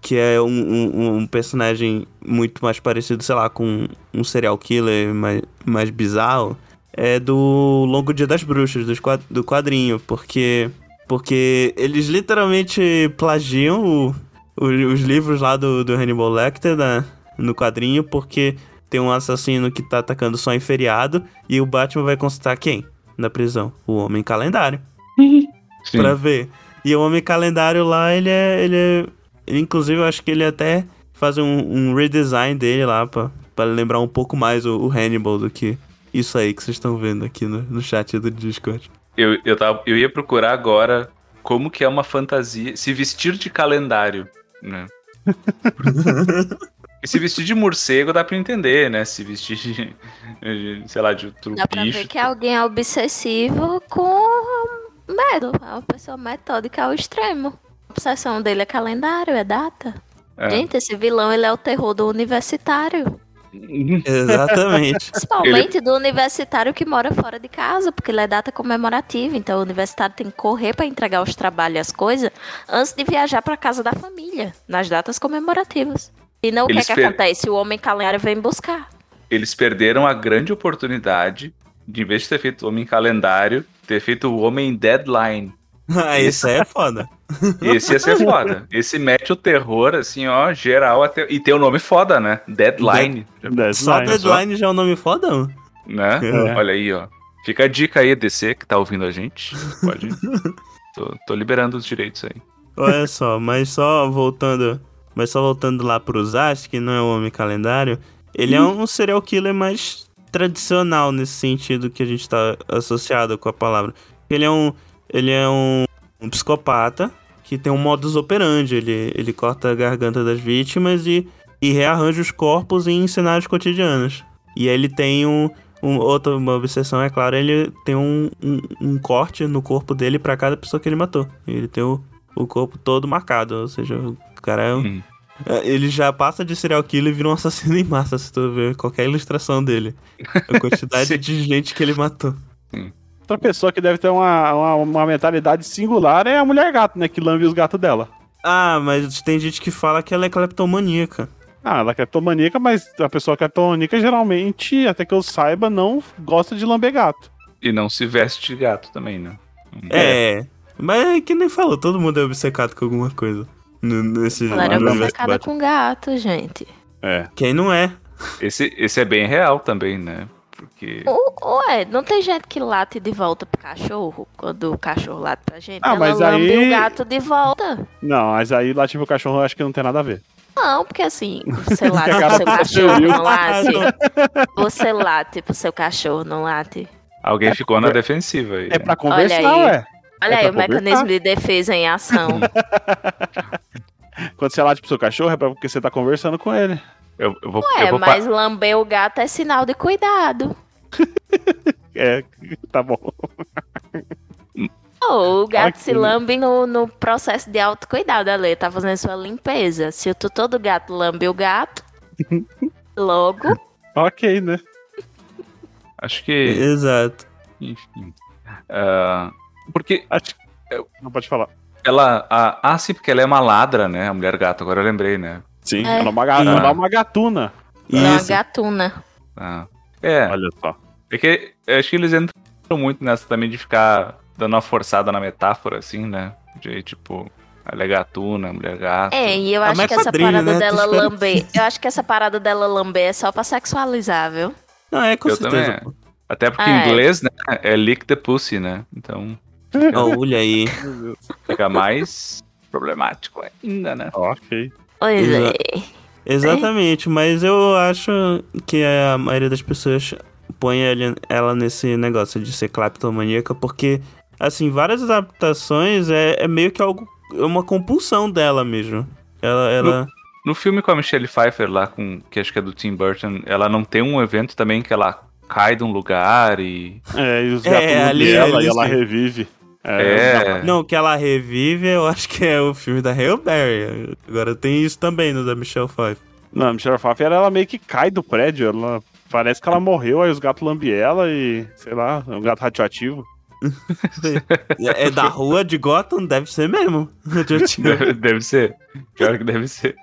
que é um, um, um personagem muito mais parecido, sei lá, com um serial killer mais, mais bizarro, é do Longo Dia das Bruxas, do quadrinho, porque porque eles literalmente plagiam o, o, os livros lá do, do Hannibal Lecter né, no quadrinho, porque tem um assassino que tá atacando só em feriado e o Batman vai consultar quem na prisão? O Homem Calendário. Sim. pra ver. E o Homem Calendário lá, ele é. Ele é ele, inclusive, eu acho que ele até faz um, um redesign dele lá pra, pra lembrar um pouco mais o, o Hannibal do que isso aí que vocês estão vendo aqui no, no chat do Discord. Eu, eu, tava, eu ia procurar agora como que é uma fantasia. Se vestir de calendário, né? e se vestir de morcego dá pra entender, né? Se vestir de, de sei lá, de outro dá bicho. Dá pra ver que alguém é obsessivo com medo. É uma pessoa metódica ao extremo. A obsessão dele é calendário, é data. É. Gente, esse vilão ele é o terror do universitário. Exatamente. Principalmente ele... do universitário que mora fora de casa, porque ele é data comemorativa. Então o universitário tem que correr para entregar os trabalhos e as coisas antes de viajar para casa da família, nas datas comemorativas. E não o que, é que per... acontece? O homem calendário vem buscar. Eles perderam a grande oportunidade de, em vez de ter feito o homem calendário, ter feito o homem deadline. Ah, isso aí é foda. Esse ia ser foda. Esse mete o terror, assim, ó, geral até. E tem o um nome foda, né? Deadline. Deadline só Deadline já é um nome foda, mano. Né? É. Olha aí, ó. Fica a dica aí, DC, que tá ouvindo a gente. Pode. tô, tô liberando os direitos aí. Olha só, mas só voltando. Mas só voltando lá pro Zaz, que não é o homem calendário, ele é um serial killer mais tradicional nesse sentido que a gente tá associado com a palavra. Ele é um. Ele é um, um psicopata que tem um modus operandi. Ele, ele corta a garganta das vítimas e, e rearranja os corpos em cenários cotidianos. E aí ele tem um, um outra uma obsessão, é claro, ele tem um, um, um corte no corpo dele para cada pessoa que ele matou. Ele tem o, o corpo todo marcado, ou seja, o cara é um, hum. É, Ele já passa de serial killer e vira um assassino em massa, se tu ver qualquer ilustração dele. A quantidade de gente que ele matou. Outra pessoa que deve ter uma, uma, uma mentalidade singular é a mulher gato, né? Que lambe os gatos dela. Ah, mas tem gente que fala que ela é cleptomaníaca. Ah, ela é cleptomaníaca, mas a pessoa cleptomaníaca geralmente, até que eu saiba, não gosta de lamber gato. E não se veste de gato também, né? É. Mas é que nem falou, todo mundo é obcecado com alguma coisa. Nesse Ela era universo obcecada com gato, gente. É. Quem não é? Esse, esse é bem real também, né? Porque. Ué, não tem gente que late de volta pro cachorro quando o cachorro late pra gente? Ah, Ela mas lambe aí- o gato de volta. Não, mas aí lá tipo o cachorro eu acho que não tem nada a ver. Não, porque assim, você late pro seu cachorro, viu? não late. Você late pro seu cachorro, não late. Alguém ficou na defensiva aí. É pra conversar, aí. ué. Olha É aí, o mecanismo de defesa em ação. Quando você late pro seu cachorro é porque você tá conversando com ele. Eu, eu vou, Ué, eu vou pa- mas lamber o gato é sinal de cuidado. É, tá bom. Ô, o gato que se lambe no, no processo de autocuidado ali, tá fazendo sua limpeza. Se o tutor do gato lambe o gato, logo, Ok, né? Acho que. Exato. Enfim. Ah, porque Acho... Não pode falar. ela. A, ah, sim, porque ela é uma ladra, né? A mulher gato, agora eu lembrei, né? Sim, É. ela é uma, ga- ela é uma gatuna. é uma gatuna. Ah. É, Olha só. é que eu acho que eles entram muito nessa também de ficar dando uma forçada na metáfora, assim, né? De tipo, ela é gatuna, mulher gato. É, e eu Ah, acho que essa parada né? dela lamber. Eu acho que essa parada dela lamber é só pra sexualizar, viu? Não, é com Eu certeza. também. Até porque Ah, em é. inglês, né? É lick the pussy, né? Então Olha aí. fica mais problemático ainda, né? Ok. Pois Exa- é. Exatamente, mas eu acho que a maioria das pessoas põe ela nesse negócio de ser cleptomaníaca, porque, assim, várias adaptações é, é meio que algo. É uma compulsão dela mesmo. Ela. ela... No filme com a Michelle Pfeiffer lá, com, que acho que é do Tim Burton, ela não tem um evento também que ela cai de um lugar e. É, e os É, gatos ali- ali, ela ali e ela sim. revive. É. Não, que ela revive, eu acho que é o filme da Hail Berry. Agora tem isso também no da Michelle Pfeiffer. Não, a Michelle Pfeiffer, ela meio que cai do prédio. Ela, parece que ela morreu, aí os gatos lambem ela e, sei lá, é um gato radioativo. É é da rua de Gotham? Deve ser mesmo. Radioativo. Deve, deve ser. Pior que deve ser.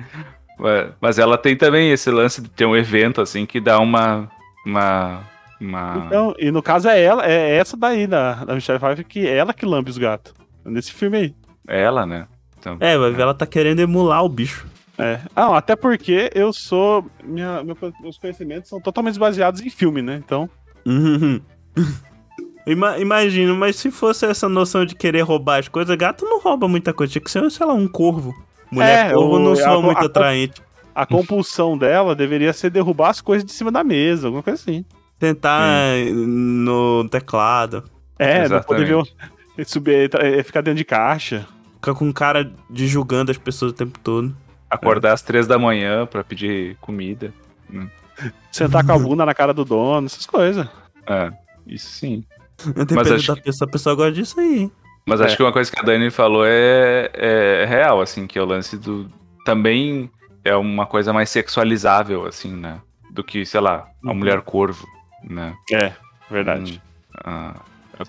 Mas, mas ela tem também esse lance de ter um evento, assim, que dá uma. Uma. Uma... Então, e no caso é ela, é essa daí da, da Michelle Pfeiffer que é ela que lambe os gatos. Nesse filme aí. Ela, né? Então, É, ver, ela tá querendo emular o bicho. É. Ah, até porque eu sou. Minha, meu- meus conhecimentos são totalmente baseados em filme, né? Então. Uhum. Ima imagino, mas se fosse essa noção de querer roubar as coisas, gato não rouba muita coisa. Tinha que ser, sei lá, um corvo. Mulher É, corvo não soa a- muito a- atraente. A compulsão dela deveria ser derrubar as coisas de cima da mesa, alguma coisa assim. Tentar no teclado. É, não poder ver Exatamente. subir, é, ficar dentro de caixa. Ficar com cara de julgando as pessoas o tempo todo. acordar às três da manhã pra pedir comida. Sentar com a bunda na cara do dono, essas coisas. É, isso sim. Depende acho da que- pessoa, a pessoa gosta disso aí. Mas É. acho que uma coisa que a Dani falou é, é real, assim, que é o lance do. Também é uma coisa mais sexualizável, assim, né? Do que, sei lá, a Uhum. mulher corvo, né? É, verdade. Ah,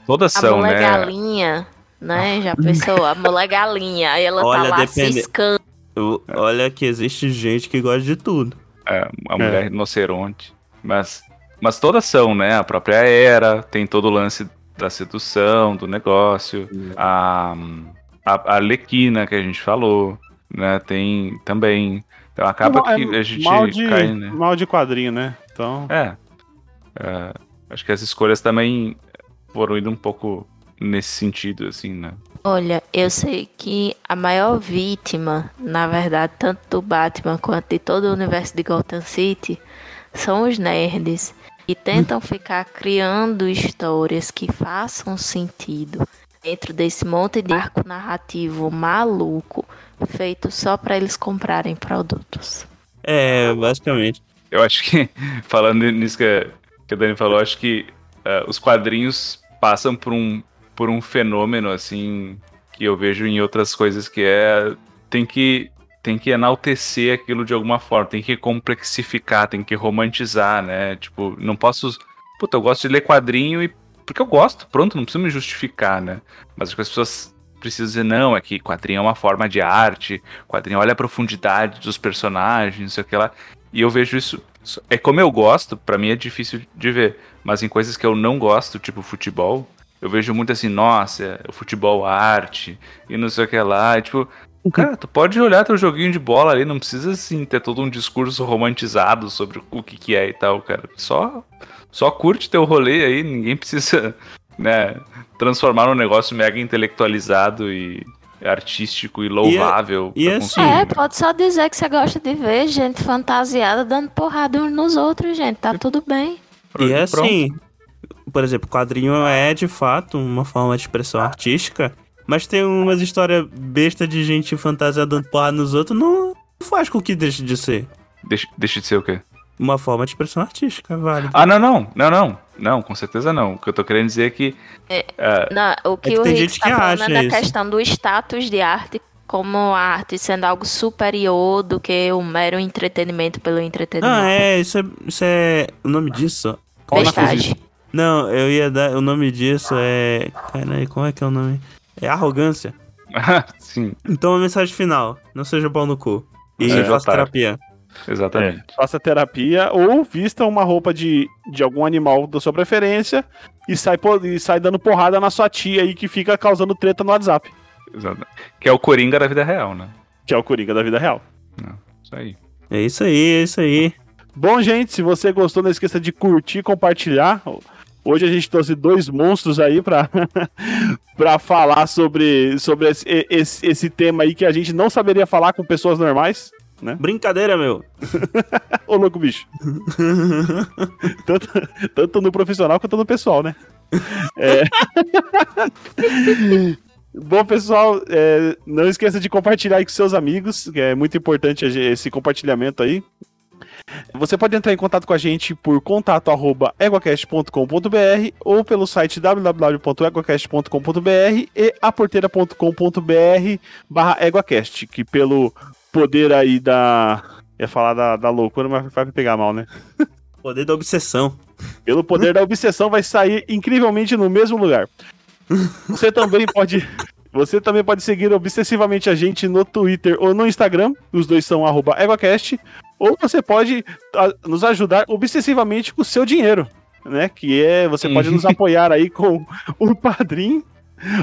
todas A são, mulher né? galinha, né? Já pensou? A mulher galinha. Aí ela Olha, tá lá depende- ciscando. Eu- olha que existe gente que gosta de tudo. É, a mulher rinoceronte. Mas, mas todas são, né? A própria Era, tem todo o lance da sedução, do negócio. A, a, a Arlequina, que a gente falou, né? Tem também. Então acaba É que a gente mal de, cai, né? mal de quadrinho, né? Então. É. É, Acho que as escolhas também foram indo um pouco nesse sentido, assim, né? Olha, eu sei que a maior vítima, na verdade, tanto do Batman quanto de todo o universo de Gotham City, são os nerds. E tentam ficar criando histórias que façam sentido dentro desse monte de arco narrativo maluco, feito só para eles comprarem produtos. É, basicamente. Eu acho que, falando nisso que a, que a Dani falou, acho que eh, os quadrinhos passam por um, por um fenômeno, assim, que eu vejo em outras coisas, que é. Tem que tem que enaltecer aquilo de alguma forma, tem que complexificar, tem que romantizar, né? Tipo, não posso. Puta, eu gosto de ler quadrinho e. Porque eu gosto, pronto, não preciso me justificar, né? Mas as pessoas precisam dizer, não, é que quadrinho é uma forma de arte, quadrinho olha a profundidade dos personagens, sei o que lá. E eu vejo isso. É como eu gosto, pra mim é difícil de ver. Mas em coisas que eu não gosto, tipo futebol, eu vejo muito assim, nossa, o futebol arte, e não sei o que lá. E, tipo, cara, tu pode olhar teu joguinho de bola ali, não precisa assim ter todo um discurso romantizado sobre o que, que é e tal, cara. Só, só curte teu rolê aí, ninguém precisa, né, transformar num negócio mega intelectualizado e artístico e louvável. e pra assim- consumir, É, pode só dizer que você gosta de ver gente fantasiada dando porrada uns nos outros, gente. Tá tudo bem. E é Pronto. assim, por exemplo, quadrinho é de fato uma forma de expressão artística, mas tem umas histórias besta de gente fantasiada dando porrada nos outros, não faz com que deixe de ser. Deixa, deixa de ser o quê? Uma forma de expressão artística, vale. Ah, não, não, não, não. Não, com certeza não. O que eu tô querendo dizer é que. é, Não, o que, É que o tem Rick gente tá que falando acha é da isso. questão do status de arte como a arte sendo algo superior do que o mero entretenimento pelo entretenimento. Ah, é, isso é, isso é. O nome disso? Bestagem. Não, eu ia dar. O nome disso é. Caralho, como é que é o nome? É arrogância. sim, Então a mensagem final: não seja pau no cu. E faça otário. terapia. Exatamente. É, faça terapia ou vista uma roupa de, de algum animal da sua preferência e sai, e sai dando porrada na sua tia aí que fica causando treta no WhatsApp. exatamente. Que é o Coringa da vida real, né? Que é o Coringa da vida real. Isso aí. É isso aí, é isso aí. Bom, gente, se você gostou, não esqueça de curtir e compartilhar. Hoje a gente trouxe dois monstros aí pra, pra falar sobre, sobre esse, esse, esse tema aí que a gente não saberia falar com pessoas normais. Brincadeira, meu. Ô, louco bicho. tanto, tanto no profissional quanto no pessoal, né? É. Bom, pessoal, é, não esqueça de compartilhar aí com seus amigos, que é muito importante esse compartilhamento aí. Você pode entrar em contato com a gente por contato arroba eguacast.com.br ou pelo site www.eguacast.com.br e aporteira.com.br barra eguacast, que pelo poder aí da... Ia falar da, da loucura, mas vai me pegar mal, né? Poder da obsessão. Pelo poder da obsessão, vai sair incrivelmente no mesmo lugar. Você também pode. Você também pode seguir obsessivamente a gente no Twitter ou no Instagram. Os dois são arroba EguaCast. Ou você pode nos ajudar obsessivamente com o seu dinheiro. Né? Que é. Você pode nos apoiar aí com o Padrim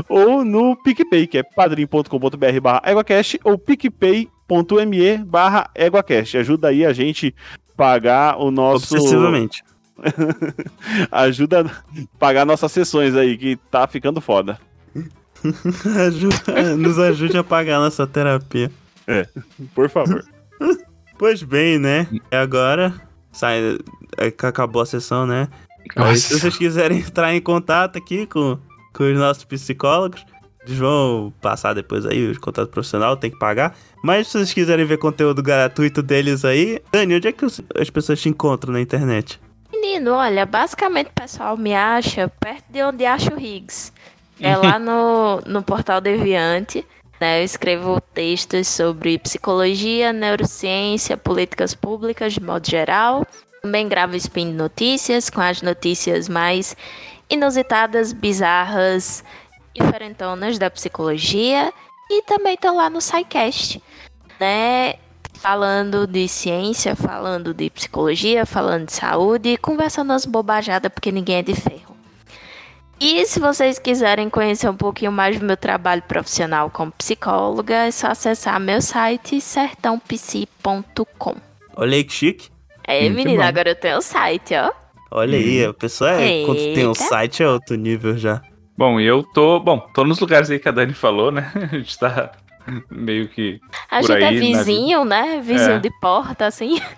ou no PicPay, que é padrim.com.br barra EguaCast ou picpay.me barra EguaCast. Ajuda aí a gente pagar o nosso Obsessivamente. ajuda a pagar nossas sessões aí, que tá ficando foda. Ajuda- nos ajude a pagar nossa terapia. Por favor. Pois bem, né? E agora, sai, é que acabou a sessão, né? Aí, se vocês quiserem entrar em contato aqui com, com os nossos psicólogos, eles vão passar depois aí o contato profissional, tem que pagar. Mas se vocês quiserem ver conteúdo gratuito deles aí, Dani, onde é que os- as pessoas te encontram na internet? Menino, olha, basicamente o pessoal me acha perto de onde acha o Higgs. É lá no, no portal Deviante. Né? Eu escrevo textos sobre psicologia, neurociência, políticas públicas de modo geral. Também gravo spin notícias com as notícias mais inusitadas, bizarras, diferentonas da psicologia. E também tô lá no SciCast, né? falando de ciência, falando de psicologia, falando de saúde, conversando as bobajadas porque ninguém é de ferro. E se vocês quiserem conhecer um pouquinho mais do meu trabalho profissional como psicóloga, é só acessar meu site sertãopsi.com. Olha aí que chique. É, Muito menina, bom. agora eu tenho um site, ó. Olha aí, a pessoa é. Quando tem um site é outro nível já. Bom, e eu tô. Bom, tô nos lugares aí que a Dani falou, né? A gente tá meio que. A Por gente é aí, na vizinho, né? Vizinho É. de porta, assim.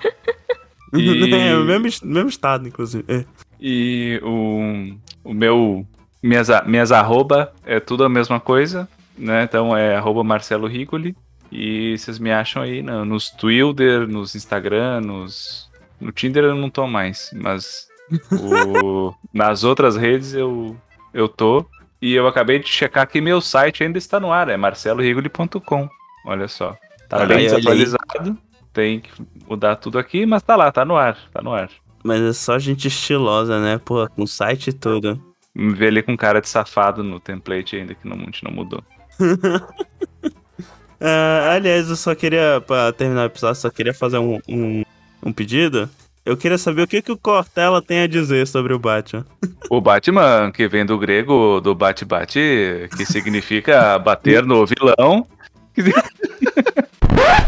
E- é, o mesmo, es- mesmo estado, inclusive. É. E o, o meu. Minhas, minhas arroba é tudo a mesma coisa, né? Então é arroba Marcelo Rigoli. E vocês me acham aí no- nos Twitter, nos Instagram, nos. No Tinder eu não tô mais, mas o- nas outras redes eu, eu tô. E eu acabei de checar que meu site ainda está no ar, é marcelohigoli.com. Olha só. Tá Olha bem aí, desatualizado. Tem que mudar tudo aqui, mas tá lá, tá no ar, tá no ar. Mas é só gente estilosa, né? Pô, com site tudo. Me vê ali com cara de safado no template ainda, que não, a gente não mudou. Ah, aliás, eu só queria, pra terminar o episódio, só queria fazer um, um, um pedido. Eu queria saber o que, que o Cortella tem a dizer sobre o Batman. O Batman, que vem do grego do bate-bate, que significa bater no vilão.